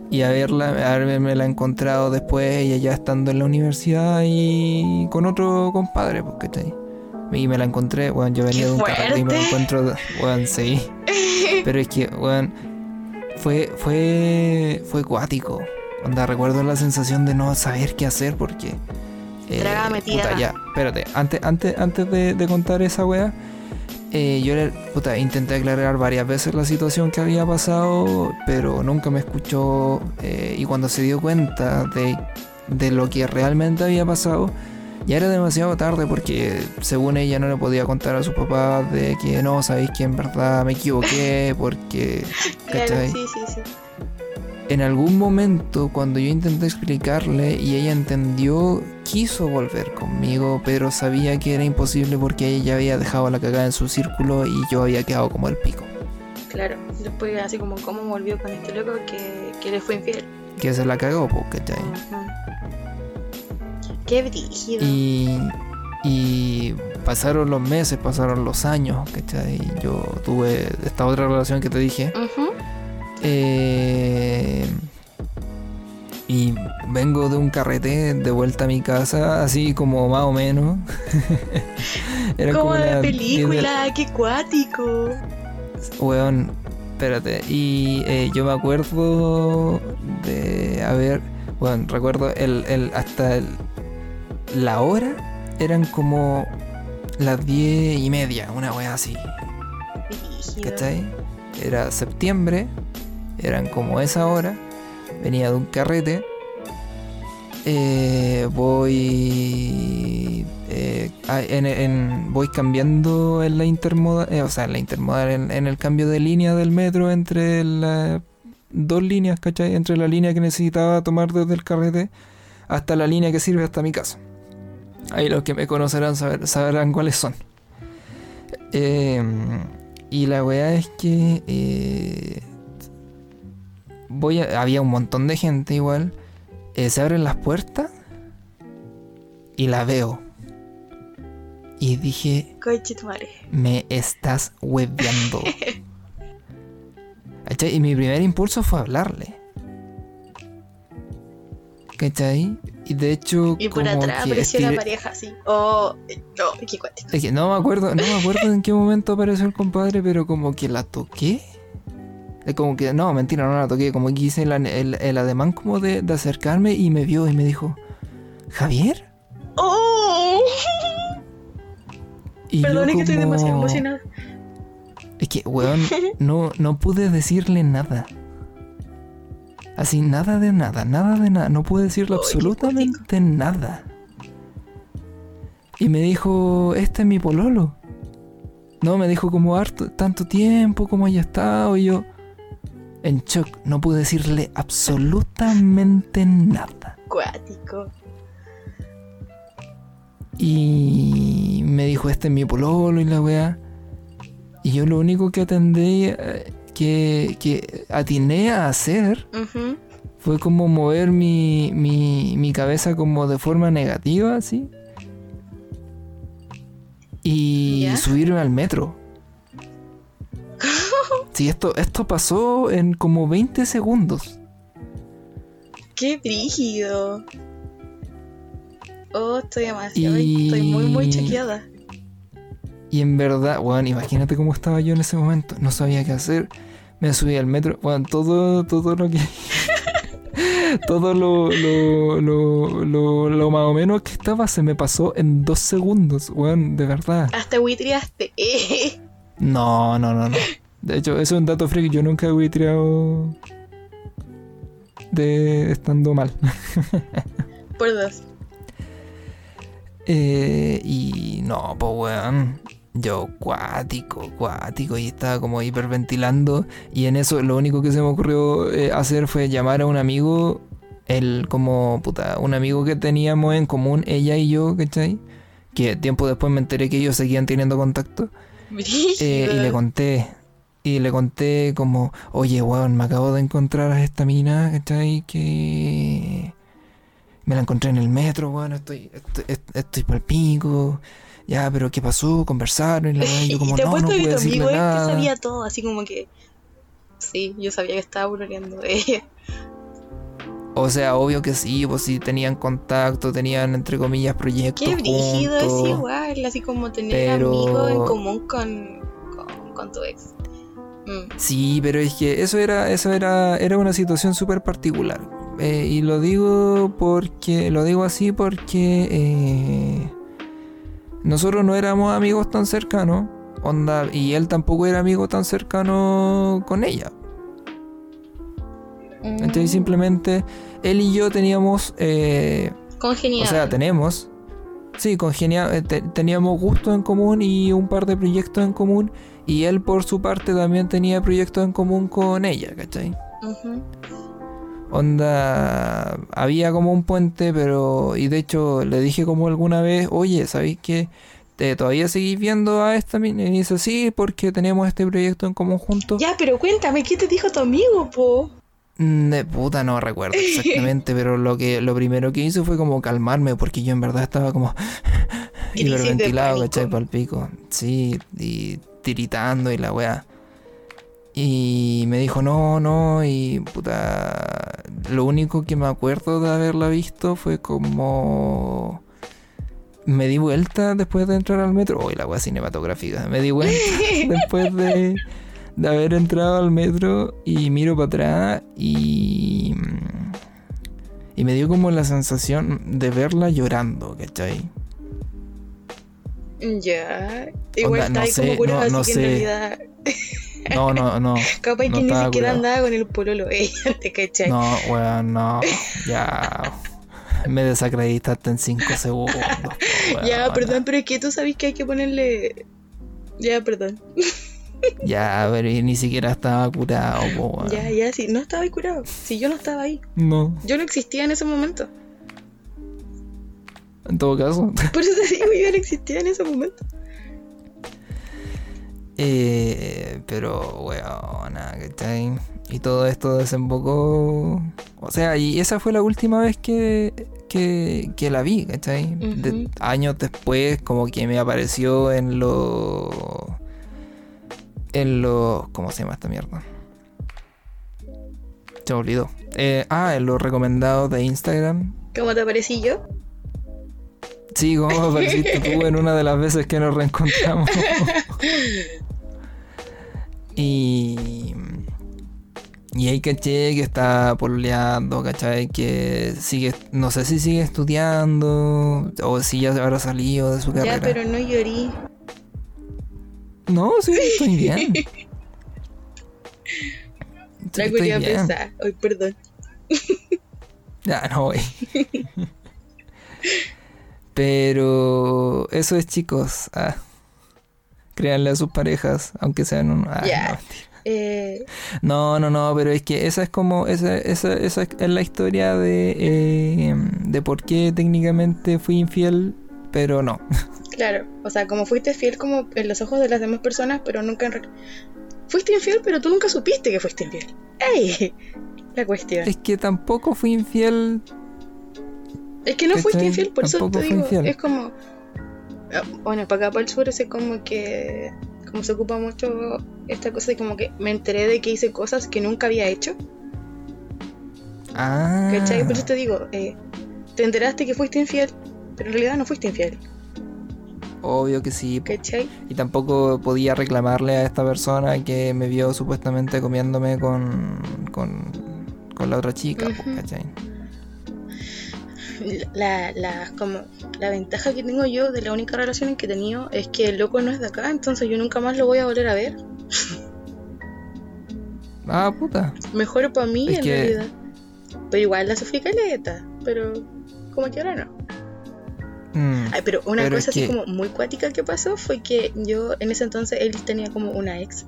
y haberla, haberme la encontrado después, ella ya estando en la universidad y con otro compadre, pues, ¿cachai? Y me la encontré, bueno, yo venía ¡Qué de un carrete y me la encuentro, bueno, sí. Pero es que, bueno, fue, fue, fue cuático. Onda, recuerdo la sensación de no saber qué hacer porque... eh, puta, ya, espérate, antes, antes, antes de, de contar esa wea, eh, yo le- puta, intenté aclarar varias veces la situación que había pasado, pero nunca me escuchó eh, y cuando se dio cuenta de, de lo que realmente había pasado, ya era demasiado tarde porque según ella no le podía contar a sus papás de que no, sabéis que en verdad me equivoqué porque... Claro, sí, sí, sí. En algún momento cuando yo intenté explicarle y ella entendió, quiso volver conmigo, pero sabía que era imposible porque ella ya había dejado la cagada en su círculo y yo había quedado como el pico. Claro. Después así como cómo volvió con este loco que, que le fue infiel. Que se la cagó, po, ¿cachai? Ujú. Qué brígido. Y, y pasaron los meses, pasaron los años, ¿cachai? Yo tuve esta otra relación que te dije. Eh, y vengo de un carrete de vuelta a mi casa, así como más o menos. Era Como de las 10 de- película, qué cuático. Weón, espérate. Y eh, yo me acuerdo de haber. Bueno, recuerdo el, el hasta el- la hora eran como las diez y media, una wea así. ¿Cachai? Era septiembre, eran como esa hora, venía de un carrete, eh, voy eh, en, en- voy cambiando en la intermodal, eh, o sea, en la intermodal, en, el cambio de línea del metro entre las dos líneas, ¿cachai? Entre la línea que necesitaba tomar desde el carrete hasta la línea que sirve hasta mi casa. Ahí los que me conocerán saber- sabrán cuáles son. Y la weá es que voy a- había un montón de gente igual. Eh, se abren las puertas y la veo. Y dije, me estás hueveando. ¿Cachai? Y mi primer impulso fue hablarle. ¿Cachai? Y de hecho. Y por como atrás que apareció la pareja así. Oh, no, qué cuático. Es que no me acuerdo, no me acuerdo en qué momento apareció el compadre, pero como que la toqué. Es como que, no, mentira, no la toqué. Como que hice el, el- el ademán como de, de acercarme y me vio y me dijo, ¿Javier? ¡Oh! Y yo Perdón, es que estoy demasiado emocionada. Es que, weón, no, no pude decirle nada. Así, nada de nada, nada de nada. No pude decirle absolutamente nada. Y me dijo, este es mi pololo. No, me dijo como harto, tanto tiempo, como haya estado. Y yo, en shock, no pude decirle absolutamente nada. Cuático. Y me dijo, este es mi pololo y la weá. Y yo lo único que atendí, eh, que, que atiné a hacer fue como mover mi, mi, mi cabeza como de forma negativa, así. Y ¿Ya? subirme al metro. Sí, esto, esto pasó en como 20 segundos. Qué brígido. Oh, estoy demasiado. Y- Estoy muy, muy chequeada. Y en verdad, bueno, imagínate cómo estaba yo en ese momento. No sabía qué hacer. Me subí al metro. Bueno, todo, todo lo que. todo lo, lo, lo, lo, lo más o menos que estaba se me pasó en dos segundos. Bueno, de verdad. Hasta buitreaste. No, no, no, no. De hecho, eso es un dato freak. Yo nunca he buitreado de estando mal. Por dos. Eh, y no, pues weón. Yo cuático, cuático. Y estaba como hiperventilando. Y en eso lo único que se me ocurrió eh, hacer fue llamar a un amigo. El como, puta, un amigo que teníamos en común, ella y yo, ¿cachai? Que tiempo después me enteré que ellos seguían teniendo contacto. Eh, y le conté. Y le conté como, oye, weón, me acabo de encontrar a esta mina, ¿cachai? Que me la encontré en el metro, weón, estoy, estoy, est- estoy pico. Ya, pero ¿qué pasó? Conversaron y la y yo como, y te no, no tu decirle amigo es que nada. sabía todo, así como que. Sí, yo sabía que estaba buroneando de ella. O sea, obvio que sí, pues sí tenían contacto, tenían entre comillas proyectos Qué brígido es igual, así como tener Pero- amigos en común con, con, con tu ex. Mm. Sí, pero es que eso era, eso era, era una situación súper particular. Eh, y lo digo porque, lo digo así porque eh, nosotros no éramos amigos tan cercanos, onda, y él tampoco era amigo tan cercano con ella. Entonces simplemente él y yo teníamos, eh, Congenial. o sea, tenemos, sí, congenia- eh, te- teníamos gustos en común y un par de proyectos en común. Y él por su parte también tenía proyectos en común con ella, ¿cachai? Onda, había como un puente, pero... Y de hecho le dije como alguna vez, oye, ¿sabéis que todavía seguís viendo a esta mina? Y dice, sí, porque tenemos este proyecto en común juntos. Ya, pero cuéntame, ¿qué te dijo tu amigo, po? Mm, De puta no recuerdo exactamente, pero lo que lo primero que hizo fue como calmarme, porque yo en verdad estaba como hiperventilado. ¿cachai? Pal pico. Sí, y tiritando y la weá. Y me dijo, no, no, y puta. Lo único que me acuerdo de haberla visto fue como. Me di vuelta después de entrar al metro. Uy, la weá cinematográfica. Me di vuelta después de, de haber entrado al metro y miro para atrás y. Y me dio como la sensación de verla llorando, ¿cachai? Ya. Igual Onda, no está ahí sé, como curado, no- no sé. realidad. No, no, no. Capaz No que ni siquiera curado. andaba con el pololo, ella, ¿te cachai? No, weón, no. Ya. Me desacreditaste en 5 segundos. po, ya, perdón, pero es que tú sabes que hay que ponerle. Ya, perdón. Ya, pero ni siquiera estaba curado, po. Ya, ya, sí. No estaba ahí curado. Si yo no estaba ahí. No, Yo no existía en ese momento. en todo caso. Por eso te digo, yo no existía en ese momento. Eh, pero, weona, ¿cachai? Y todo esto desembocó. O sea, y esa fue la última vez que, que, que la vi, ¿cachai? De- Ujú. años después, como que me apareció en los. En los. ¿Cómo se llama esta mierda? Se me olvidó. Eh, ah, en los recomendados de Instagram. ¿Cómo te parecí yo? Sí, como apareciste tú en una de las veces que nos reencontramos. y. Y ahí caché que está pololeando, ¿cachai? Que sigue, no sé si sigue estudiando o si ya habrá salido de su carrera. Ya, pero no llorí. No, sí, estoy bien. La bien. pensar. Ay, perdón. Ya, no voy. Pero eso es, chicos. Ah, créanle a sus parejas, aunque sean un. ah, no, mentira. Eh, No, no, no, pero es que esa es como, esa, esa, esa es la historia de, eh, de por qué técnicamente fui infiel, pero no. claro, o sea, como fuiste fiel como en los ojos de las demás personas, pero nunca en Fuiste infiel, pero tú nunca supiste que fuiste infiel. ¡Ey! La cuestión. Es que tampoco fui infiel. Es que no fuiste infiel, por eso te digo, infiel. es como... ah, Bueno, para acá, para el sur, es como que... Como se ocupa mucho esta cosa de como que me enteré de que hice cosas que nunca había hecho. Ah, ¿Cachai? Por eso te digo, eh, te enteraste que fuiste infiel, pero en realidad no fuiste infiel. Obvio que sí. ¿Cachai? Y tampoco podía reclamarle a esta persona que me vio supuestamente comiéndome con, con, con la otra chica, po, Ujú. ¿cachai? La, la, como, la ventaja que tengo yo de la única relación que he tenido es que el loco no es de acá, entonces yo nunca más lo voy a volver a ver. Ah, puta. Mejor para mí Es en que- realidad. Pero igual la sufrí caleta, pero como que ahora no. Mm, Ay, pero una Pero cosa así que- como muy cuática que pasó fue que yo en ese entonces él tenía como una ex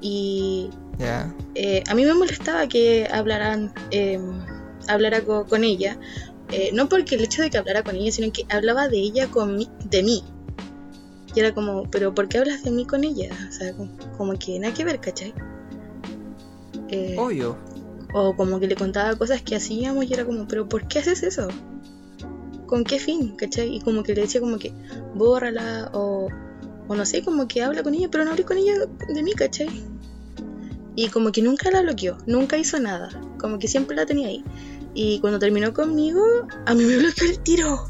y eh, a mí me molestaba que hablaran eh, hablara co- con ella eh, no porque el hecho de que hablara con ella sino que hablaba de ella con mí, de mí y era como pero ¿por qué hablas de mí con ella? o sea como, como que nada que ver ¿cachai? Eh, Obvio. o como que le contaba cosas que hacíamos y era como pero ¿por qué haces eso? ¿Con qué fin? ¿cachai? y como que le decía como que bórrala o, o no sé como que habla con ella pero no hablé con ella de mí ¿cachai? Y como que nunca la bloqueó, nunca hizo nada. Como que siempre la tenía ahí. Y cuando terminó conmigo, a mí me bloqueó el tiro.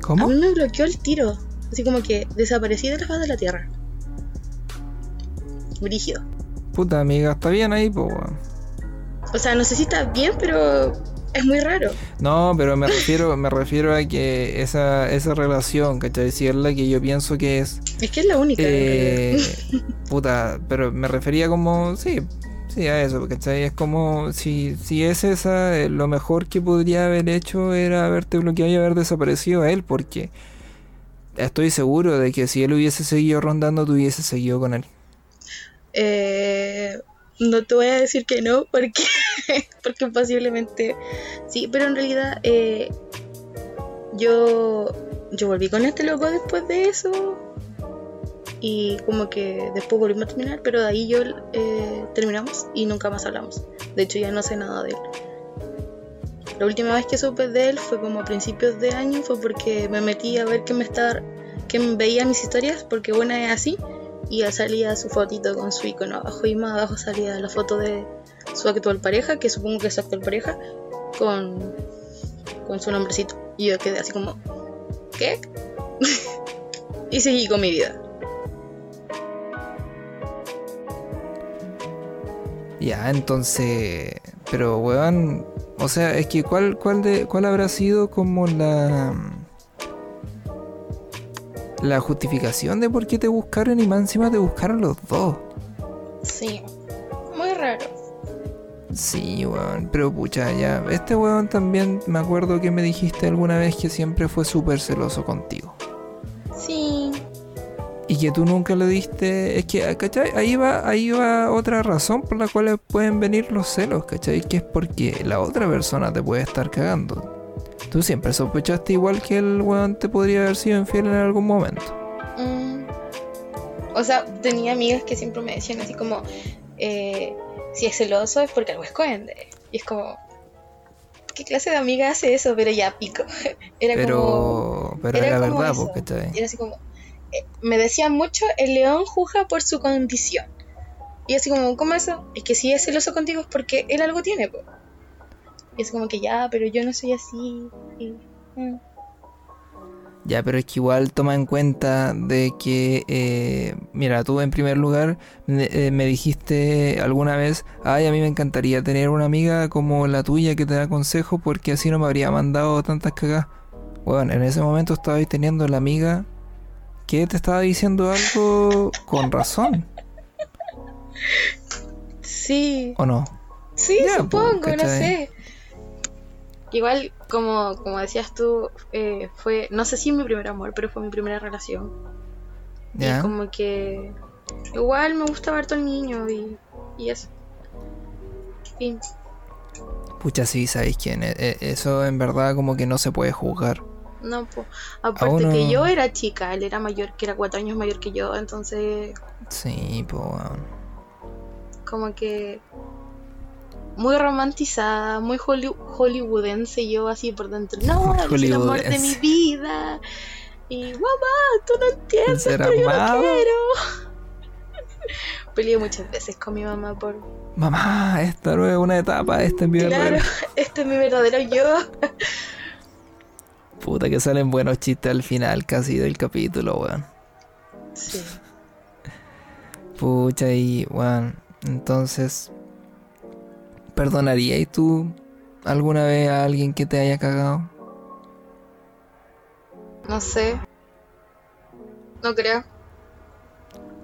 ¿Cómo? A mí me bloqueó el tiro. Así como que desaparecí de la faz de la tierra. Brígido. Puta amiga, está bien ahí, po. O sea, no sé si está bien, pero es muy raro. No, pero me refiero, me refiero a que esa, esa relación, ¿cachai? Si es la que yo pienso que es. Es que es la única. Eh, puta, pero me refería como, sí, sí, a eso, ¿cachai? Es como, si, si es esa, eh, lo mejor que podría haber hecho era haberte bloqueado y haber desaparecido a él, porque estoy seguro de que si él hubiese seguido rondando, tú hubiese seguido con él. Eh, no te voy a decir que no, porque, porque posiblemente sí, pero en realidad eh, yo, yo volví con este loco después de eso y como que después volvimos a terminar, pero de ahí yo eh, terminamos y nunca más hablamos. De hecho ya no sé nada de él. La última vez que supe de él fue como a principios de año, fue porque me metí a ver que me estaba, que veía mis historias, porque una es así, y salía su fotito con su icono abajo y más abajo salía la foto de su actual pareja, que supongo que es su actual pareja, con, con su nombrecito. Y yo quedé así como, ¿qué? y seguí con mi vida. Ya, entonces, pero weón, o sea, es que cuál, cuál de, cuál habrá sido como la la justificación de por qué te buscaron y más encima te buscaron los dos. Sí. Sí, weón, pero pucha, ya, este weón también me acuerdo que me dijiste alguna vez que siempre fue súper celoso contigo. Sí, Y que tú nunca le diste. Es que, ¿cachai? Ahí va, ahí va otra razón por la cual pueden venir los celos, ¿cachai? Que es porque la otra persona te puede estar cagando. Tú siempre sospechaste igual que el weón te podría haber sido infiel en algún momento. mm, o sea, tenía amigas que siempre me decían así como, eh, si es celoso es porque algo esconde. Y es como, ¿qué clase de amiga hace eso? Pero ya pico. Era Pero, como... pero era, como verdad, eso. porque está. Era así como, eh, me decían mucho, el león juzga por su condición. Y así como, ¿cómo eso? Es que si es celoso contigo es porque él algo tiene, po. Y es como que ya, pero yo no soy así. Y, mm. Ya, pero es que igual toma en cuenta de que, eh, mira, tú en primer lugar me, eh, me dijiste alguna vez, ay, a mí me encantaría tener una amiga como la tuya que te da consejo porque así no me habría mandado tantas cagadas. Bueno, en ese momento estabais teniendo la amiga que te estaba diciendo algo con razón, Sí, ¿o no? sí, Ya, po, supongo, no sé. Igual, como, como decías tú, eh, fue, no sé si mi primer amor, pero fue mi primera relación. Y Ya. como que igual me gustaba harto el niño y, y eso. Fin. Pucha, sí, sabéis quién. Eh, eh, Eso en verdad como que no se puede juzgar. No, pues. Aparte uno- que yo era chica, él era mayor, que era cuatro años mayor que yo, entonces Sí, pues, como que muy romantizada, muy holly- hollywoodense yo así por dentro. No, es el amor de mi vida. Y mamá, tú no entiendes, ¿Ser pero yo amado? quiero. Peleé muchas veces con mi mamá por Mamá, esta no es una etapa, esta es mi claro, verdadero- este es mi verdadero yo. Puta que salen buenos chistes al final casi del capítulo, weón. Sí. Pucha y weón. Entonces, ¿perdonarías tú alguna vez a alguien que te haya cagado? No sé. No creo.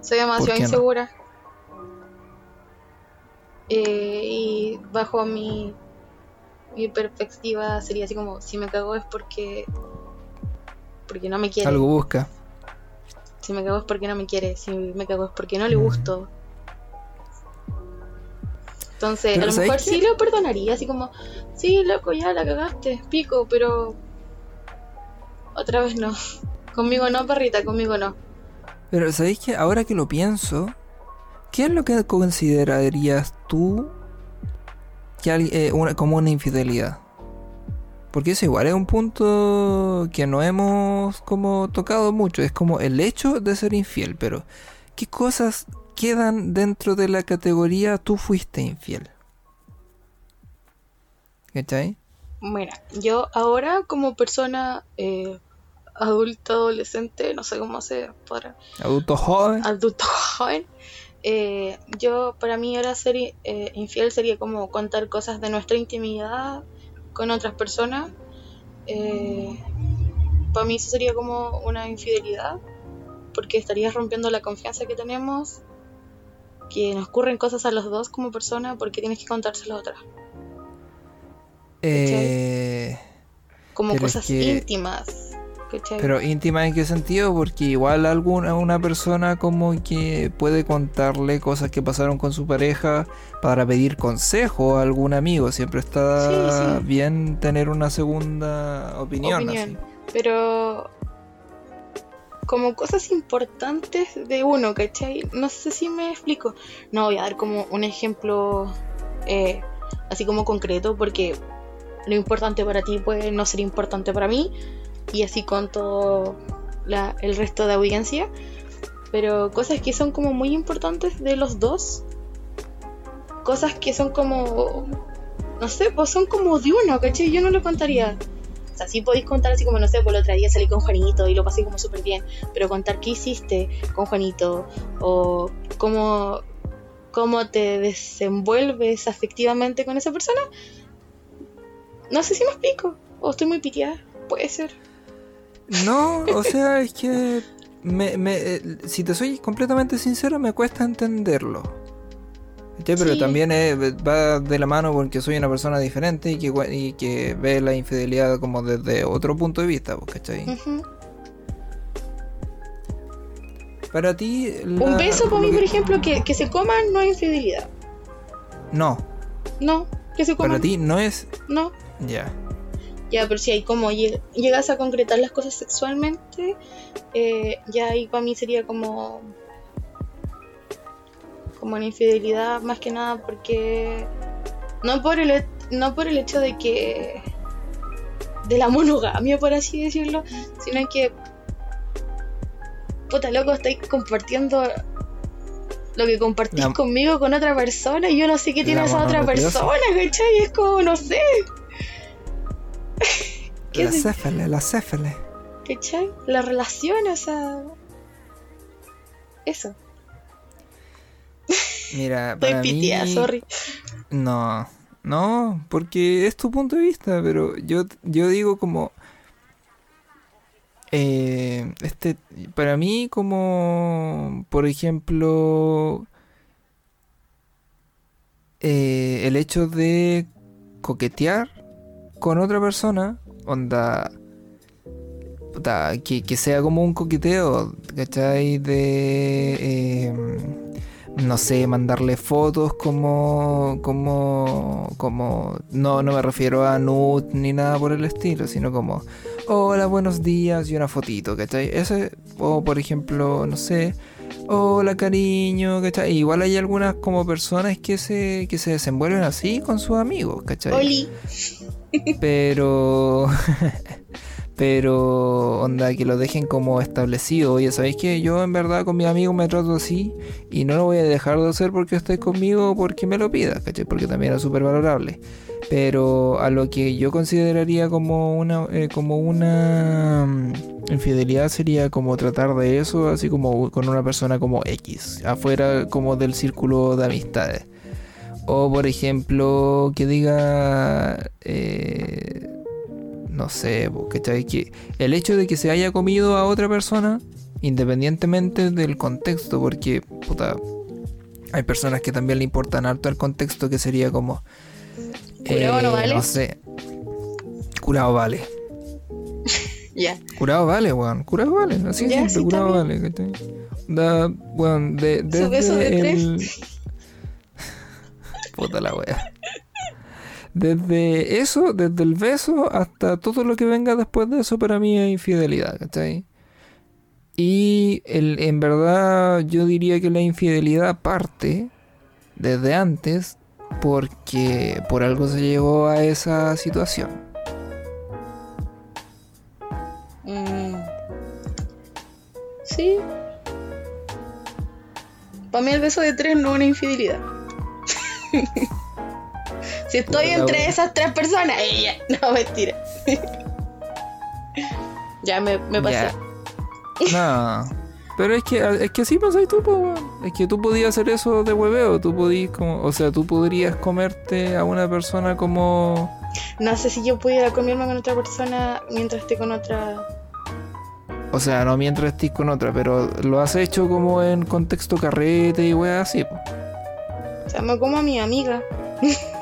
Soy demasiado insegura. Eh, y bajo mi, mi perspectiva sería así como, si me cago es porque porque no me quiere. Algo busca. Si me cago es porque no me quiere. Si me cago es porque no le gusto. Entonces, a lo ¿sabes mejor qué? sí lo perdonaría, así como, sí, loco, ya la cagaste, pico, pero otra vez no. Conmigo no, perrita, conmigo no. Pero ¿sabéis que ahora que lo pienso, qué es lo que considerarías tú que eh, una- como una infidelidad? Porque eso igual es un punto que no hemos como tocado mucho, es como el hecho de ser infiel, pero ¿qué cosas quedan dentro de la categoría tú fuiste infiel? ¿Cachai? Mira, yo ahora como persona eh, adulta, adolescente, no sé cómo se podrá, Adulto joven. adulto joven, eh, yo para mí ahora ser eh, infiel sería como contar cosas de nuestra intimidad con otras personas. Eh, para mí eso sería como una infidelidad, porque estarías rompiendo la confianza que tenemos, que nos ocurren cosas a los dos como persona, porque tienes que contárselo a otra. Eh, Como cosas que- íntimas. ¿cachai? Pero íntima en qué sentido? Porque igual alguna una persona como que puede contarle cosas que pasaron con su pareja para pedir consejo a algún amigo. Siempre está Sí, sí. bien tener una segunda opinión. opinión. Pero como cosas importantes de uno, ¿cachai? No sé si me explico. No voy a dar como un ejemplo eh, así como concreto porque lo importante para ti puede no ser importante para mí y así con todo la- el resto de audiencia. Pero cosas que son como muy importantes de los dos. Cosas que son como... No sé, pues son como de uno, ¿cachai? Yo no lo contaría. Podéis contar así como, no sé, por el otro día salí con Juanito y lo pasé como súper bien, pero contar qué hiciste con Juanito o cómo, cómo te desenvuelves afectivamente con esa persona, no sé si me explico, o estoy muy pitiada, puede ser. No, o sea, es que me, me- eh, si te soy completamente sincero, me cuesta entenderlo. ¿Cachai? Pero Sí. también va de la mano porque soy una persona diferente y que, y que ve la infidelidad como desde otro punto de vista, pues, ¿cachai? Ujú. Para ti... la- Un beso para mí, que- por ejemplo, que, que se coman no es infidelidad. No, No, que se coman. para ti no es... No. Ya. Ya, pero si hay como lleg- llegas a concretar las cosas sexualmente, eh, ya ahí para mí sería como como una infidelidad más que nada porque no por el no por el hecho de que de la monogamia por así decirlo, sino que puta loco estáis compartiendo lo que compartís La- conmigo con otra persona y yo no sé qué tiene La esa otra persona, ¿cachai? Es como, no sé. ¿Qué La céfale, la céfale. ¿Cachai? La relación, o sea. Eso. Mira, Estoy para piteada, mí... sorry. No, no, porque es tu punto de vista, pero yo, yo digo como... eh, este, para mí como, por ejemplo, eh, el hecho de coquetear con otra persona, onda, puta, que, que sea como un coqueteo, ¿cachai? De... em, no sé, mandarle fotos como, como, como, no, no me refiero a nude ni nada por el estilo, sino como, hola, buenos días y una fotito, ¿cachai? Ese, o por ejemplo, no sé, hola, cariño, ¿cachai? Igual hay algunas como personas que se, que se desenvuelven así con sus amigos, ¿cachai? Oli. Pero. Pero, onda, que lo dejen como establecido. Oye, ¿sabéis que yo en verdad con mis amigos me trato así? Y no lo voy a dejar de hacer porque estés conmigo o porque me lo pidas, ¿cachai? Porque también es súper valorable. Pero a lo que yo consideraría como una, eh, como una mm, infidelidad sería como tratar de eso, así como con una persona como X, afuera como del círculo de amistades. O por ejemplo, que diga, eh, no sé, ¿cachai? Que el hecho de que se haya comido a otra persona, independientemente del contexto, porque, puta, hay personas que también le importan harto el contexto, que sería como... Curado no vale. No sé. Curado vale. Ya. Curado vale, weón. Curado vale. Así de Ya, simple, sí, curado bien. vale. ¿cachai? Da, weón, de, desde beso de el... Puta la wea. Desde eso, desde el beso hasta todo lo que venga después de eso, para mí es infidelidad, ¿cachai? Y el, en verdad yo diría que la infidelidad parte desde antes porque por algo se llegó a esa situación. Mm. Sí. Para mí el beso de tres no es una infidelidad. si estoy Puta, entre esas tres personas, ella. No, mentira. ya me, me pasé. Ya. No. Pero es que, es que así pensáis tú, po, weón. Es que tú podías hacer eso de hueveo. Tú podías como. O sea, tú podrías comerte a una persona como. No sé si yo pudiera comerme con otra persona mientras esté con otra. O sea, no mientras estés con otra, pero lo has hecho como en contexto carrete y weá así, po. O sea, me como a mi amiga.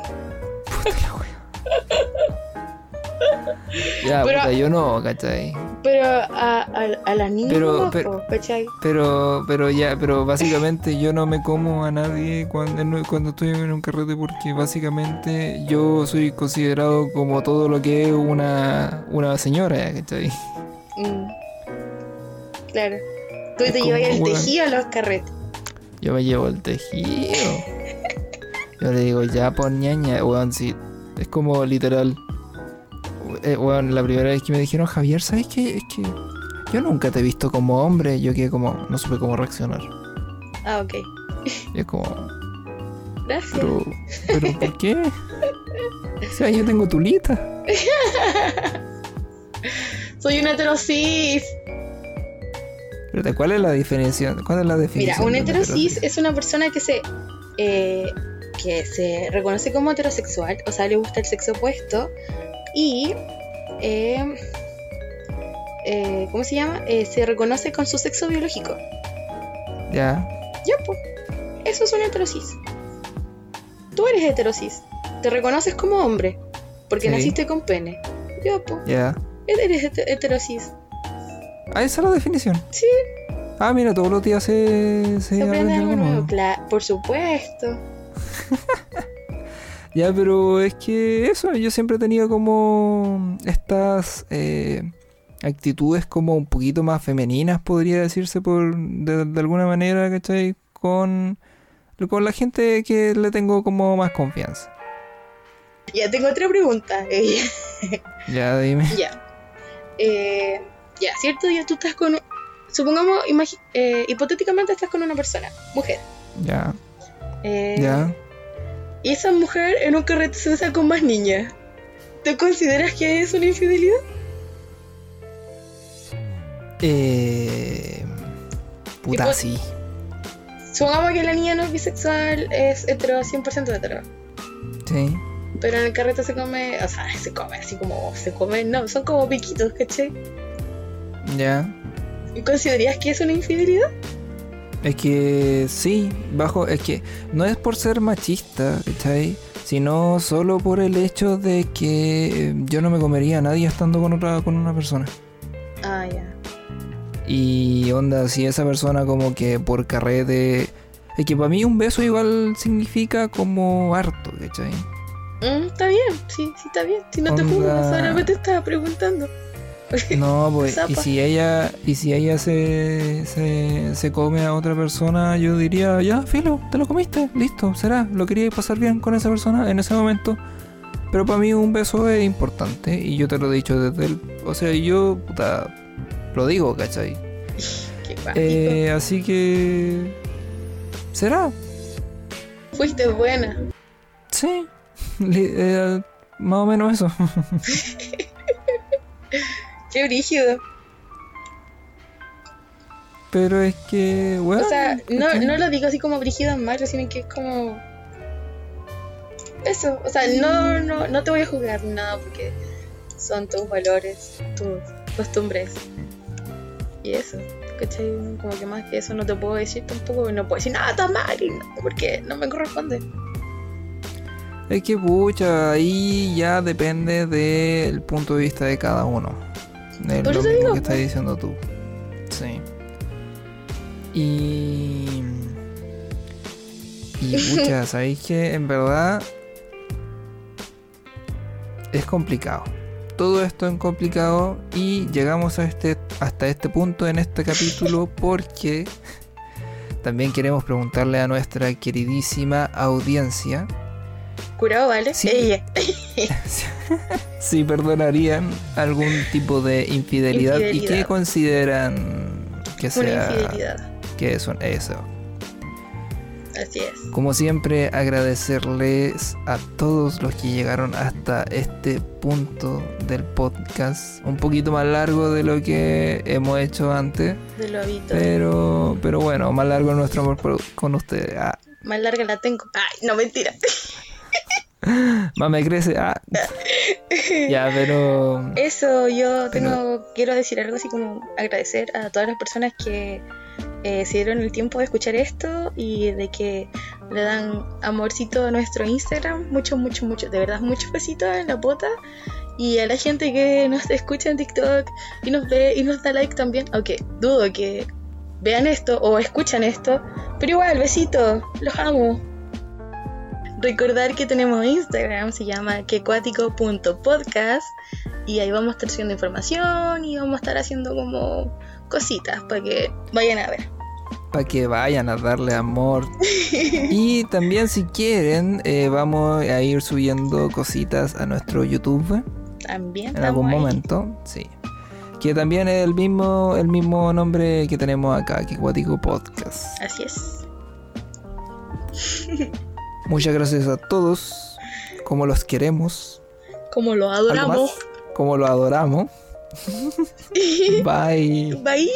Ya, Pero- puta, yo no, ¿cachai? Pero a, a, a la niña Pero- pero- ¿cachai? Pero, pero ya, pero básicamente yo no me como a nadie cuando, cuando estoy en un carrete porque básicamente yo soy considerado como todo lo que es una, una señora, ¿cachai? Mm. Claro. Tú Es te llevas el tejido a los carretes. Yo me llevo el tejido. Yo le digo, ya pon ñaña, weón, sí. Es como literal. Eh, weón, la primera vez que me dijeron, Javier, ¿sabes qué? Es que yo nunca te he visto como hombre. Yo quedé como, no supe cómo reaccionar. Ah, ok. Y es como, Gracias. pero, pero ¿por qué? O sea, yo tengo tulita. Soy un heterosis. Pero ¿cuál es la diferencia? ¿Cuál es la Mira, definición? un de heterosis es una persona que se eh, que se reconoce como heterosexual, o sea, le gusta el sexo opuesto y eh, eh, ¿cómo se llama? Eh, se reconoce con su sexo biológico. Ya, Ya, pues. Eso es un heterosis. Tú eres heterosis. Te reconoces como hombre porque Sí. naciste con pene. Ya, pues. ya. Eres hete- heterosis. Ah, esa es la definición. Sí, Ah, mira, todos los días se, se se aprende algo nuevo. por supuesto. Ya, pero es que eso, yo siempre he tenido como estas eh, actitudes como un poquito más femeninas, podría decirse por de, de alguna manera, ¿cachai? Con con la gente que le tengo como más confianza. Ya tengo otra pregunta. Ya, dime. ya. Eh, ya, cierto día tú estás con. Supongamos, eh, hipotéticamente estás con una persona, mujer. Ya, Eh, ya. Y esa mujer en un carrete se besa con más niñas. ¿Tú consideras que es una infidelidad? Eh, puta, sí. Supongamos que la niña no es bisexual, es hetero, 100% hetero. Sí. Pero en el carrete se come, o sea, se come así como se come, no, son como piquitos, ¿cachai? Ya. ¿Y considerarías que es una infidelidad? Es que sí, bajo, es que no es por ser machista, ¿cachai? Sino solo por el hecho de que eh, yo no me comería a nadie estando con otra, con una persona. Ah, ya. Y onda, si esa persona como que por carrete... Es que para mí un beso igual significa como harto, ¿cachai? Mm, está bien, sí, sí, está bien. Si no te juzgo, Onda. solamente estaba preguntando. No, pues, y si ella, y si ella se, se, se come a otra persona, yo diría, ya, filo, te lo comiste, listo, será, lo quería pasar bien con esa persona en ese momento. Pero para mí un beso es importante y yo te lo he dicho desde el... O sea, yo, puta, lo digo, ¿cachai? Qué. Eh, así que... ¿Será? Fuiste buena. Sí. Eh, más o menos eso. Qué brígido. Pero es que, bueno... O sea, no, no lo digo así como brígido en malo, sino que es como. Eso. O sea, no, no, no te voy a juzgar nada porque son tus valores, tus costumbres. Y eso. ¿Cachai? Como que más que eso no te puedo decir tampoco. No puedo decir nada tan mal y no, porque no me corresponde. Es que pucha, ahí ya depende del punto de vista de cada uno. Es Por lo eso mismo digo, que estás diciendo tú. Sí. Y. Y pucha, sabéis que en verdad. Es complicado. Todo esto es complicado y llegamos a este, hasta este punto en este capítulo porque también queremos preguntarle a nuestra queridísima audiencia Curado, ¿vale? Sí. Ella. si perdonarían algún tipo de infidelidad, y qué consideran que Una sea infidelidad. que es un- eso. Así es. Como siempre, agradecerles a todos los que llegaron hasta este punto del podcast, un poquito más largo de lo que hemos hecho antes, De lo habitual. pero pero bueno, más largo nuestro amor por- con ustedes. Ah, Más larga la tengo. Ay, no, mentira. Más me crece. Ah. ya, pero Eso, yo Pero- tengo, quiero decir algo así como agradecer a todas las personas que eh, se dieron el tiempo de escuchar esto y de que le dan amorcito a nuestro Instagram, mucho, mucho, mucho, de verdad, muchos besitos en la bota y a la gente que nos escucha en TikTok y nos ve y nos da like también, aunque dudo que vean esto o escuchan esto, pero igual, besito, los amo. Recordar que tenemos Instagram, se llama quecuático.podcast y ahí vamos a estar subiendo información y vamos a estar haciendo como cositas para que vayan a ver. para que vayan a darle amor. y también si quieren, eh, vamos a ir subiendo cositas a nuestro YouTube También en algún ahí. momento. Sí. Que también es el mismo, el mismo nombre que tenemos acá, que Podcast. Así es. Muchas gracias a todos, como los queremos, Como lo ¿Algo adoramos. como lo adoramos. Bye. Bye.